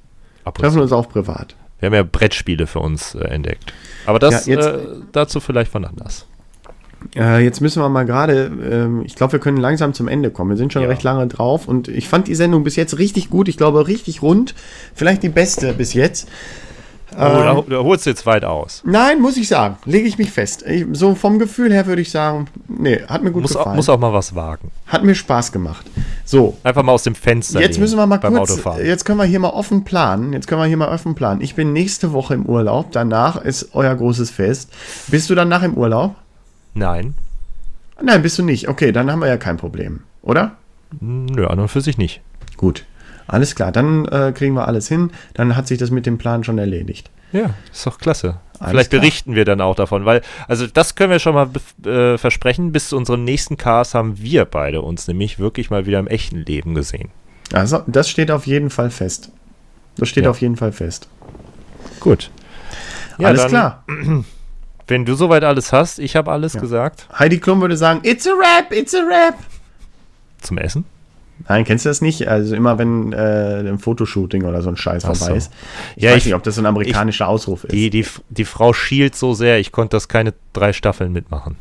ab Treffen uns auch privat. Wir haben ja Brettspiele für uns äh, entdeckt. Aber das Ja, jetzt- äh, dazu vielleicht von anders. Äh, jetzt müssen wir mal gerade, ähm, ich glaube, wir können langsam zum Ende kommen. Wir sind schon Ja. recht lange drauf und ich fand die Sendung bis jetzt richtig gut. Ich glaube, richtig rund. Vielleicht die beste bis jetzt. Oh, da, da holst du jetzt weit aus. Nein, muss ich sagen. Lege ich mich fest. Ich, so vom Gefühl her würde ich sagen, nee, hat mir gut Muss auch, gefallen. muss auch mal was wagen. Hat mir Spaß gemacht. So, Einfach mal aus dem Fenster jetzt müssen wir mal beim kurz, Autofahren. jetzt können wir hier mal offen planen. Jetzt können wir hier mal offen planen. Ich bin nächste Woche im Urlaub. Danach ist euer großes Fest. Bist du danach im Urlaub? Nein, Nein, bist du nicht. Okay, dann haben wir ja kein Problem, oder? nö, an und für sich nicht. Gut. Alles klar, dann äh, kriegen wir alles hin. Dann hat sich das mit dem Plan schon erledigt. Ja, ist doch klasse. Alles Vielleicht klar. berichten wir dann auch davon, weil, also das können wir schon mal äh, versprechen, bis zu unserem nächsten Cast haben wir beide uns nämlich wirklich mal wieder im echten Leben gesehen. Also, das steht auf jeden Fall fest. Das steht Ja. auf jeden Fall fest. Gut. alles klar. Wenn du soweit alles hast, ich habe alles gesagt Heidi Klum würde sagen, it's a rap, it's a rap. zum Essen. Nein, kennst du das nicht? Also immer wenn äh, ein Fotoshooting oder so ein Scheiß Ach vorbei so. ist. Ich Ja, weiß ich- nicht, ob das so ein amerikanischer Ausruf ist. Die, die, die Frau schielt so sehr, ich konnte das keine drei Staffeln mitmachen.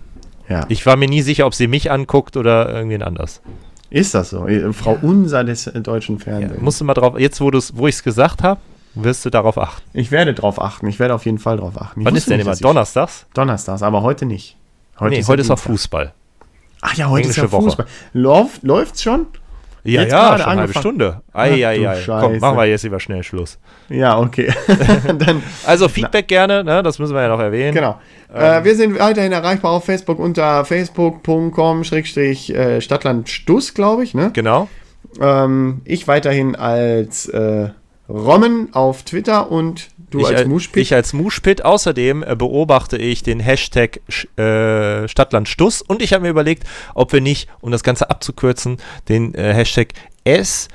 Ja. Ich war mir nie sicher, ob sie mich anguckt oder irgendwen anders. Ist das so? Äh, Frau Unser des äh, deutschen Ja, Fernsehens. musst du mal drauf, jetzt wo, wo ich es gesagt habe, wirst du darauf achten. ich werde drauf achten. Ich werde auf jeden Fall drauf achten. Ich Wann ist denn nicht, immer? ich- Donnerstags? Donnerstags, aber heute nicht. nee, ja heute ist auch. Fußball. Ach ja, heute ist ja Englische Woche. Fußball. Läuft, läuft's schon? Ja, Jetzt ja, schon eine halbe. Stunde. Ei, ei, ei. Komm, machen wir jetzt lieber schnell Schluss. Ja, okay. Dann, Also Feedback gerne, ne? das müssen wir ja noch erwähnen. genau. Ähm. äh, wir sind weiterhin erreichbar auf Facebook unter facebook.com-stadtlandstuss, glaube ich. Ne? Genau. Ähm, ich weiterhin als äh, Rommen auf Twitter und du ich, als al- Muschpit. Ich als Muschpit. Außerdem äh, beobachte ich den Hashtag äh, Stadtlandstuss und ich habe mir überlegt, ob wir nicht, um das Ganze abzukürzen, den äh, Hashtag S,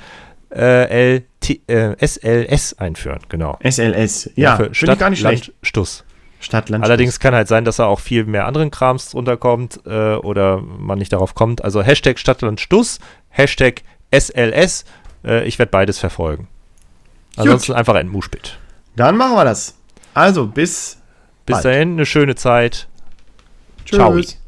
äh, L, T, äh, SLS einführen. Genau. SLS. Ja, finde ich gar nicht schlecht. Stuss. Stadtland. Allerdings kann halt sein, dass da auch viel mehr anderen Krams drunter kommt äh, oder man nicht darauf kommt. Also Hashtag Stadtlandstuss, Hashtag SLS. Äh, ich werde beides verfolgen. Ansonsten einfach ein Muschpit. Dann machen wir das. Also, bis Bis Bald. dahin, eine schöne Zeit. Ciao. Tschüss.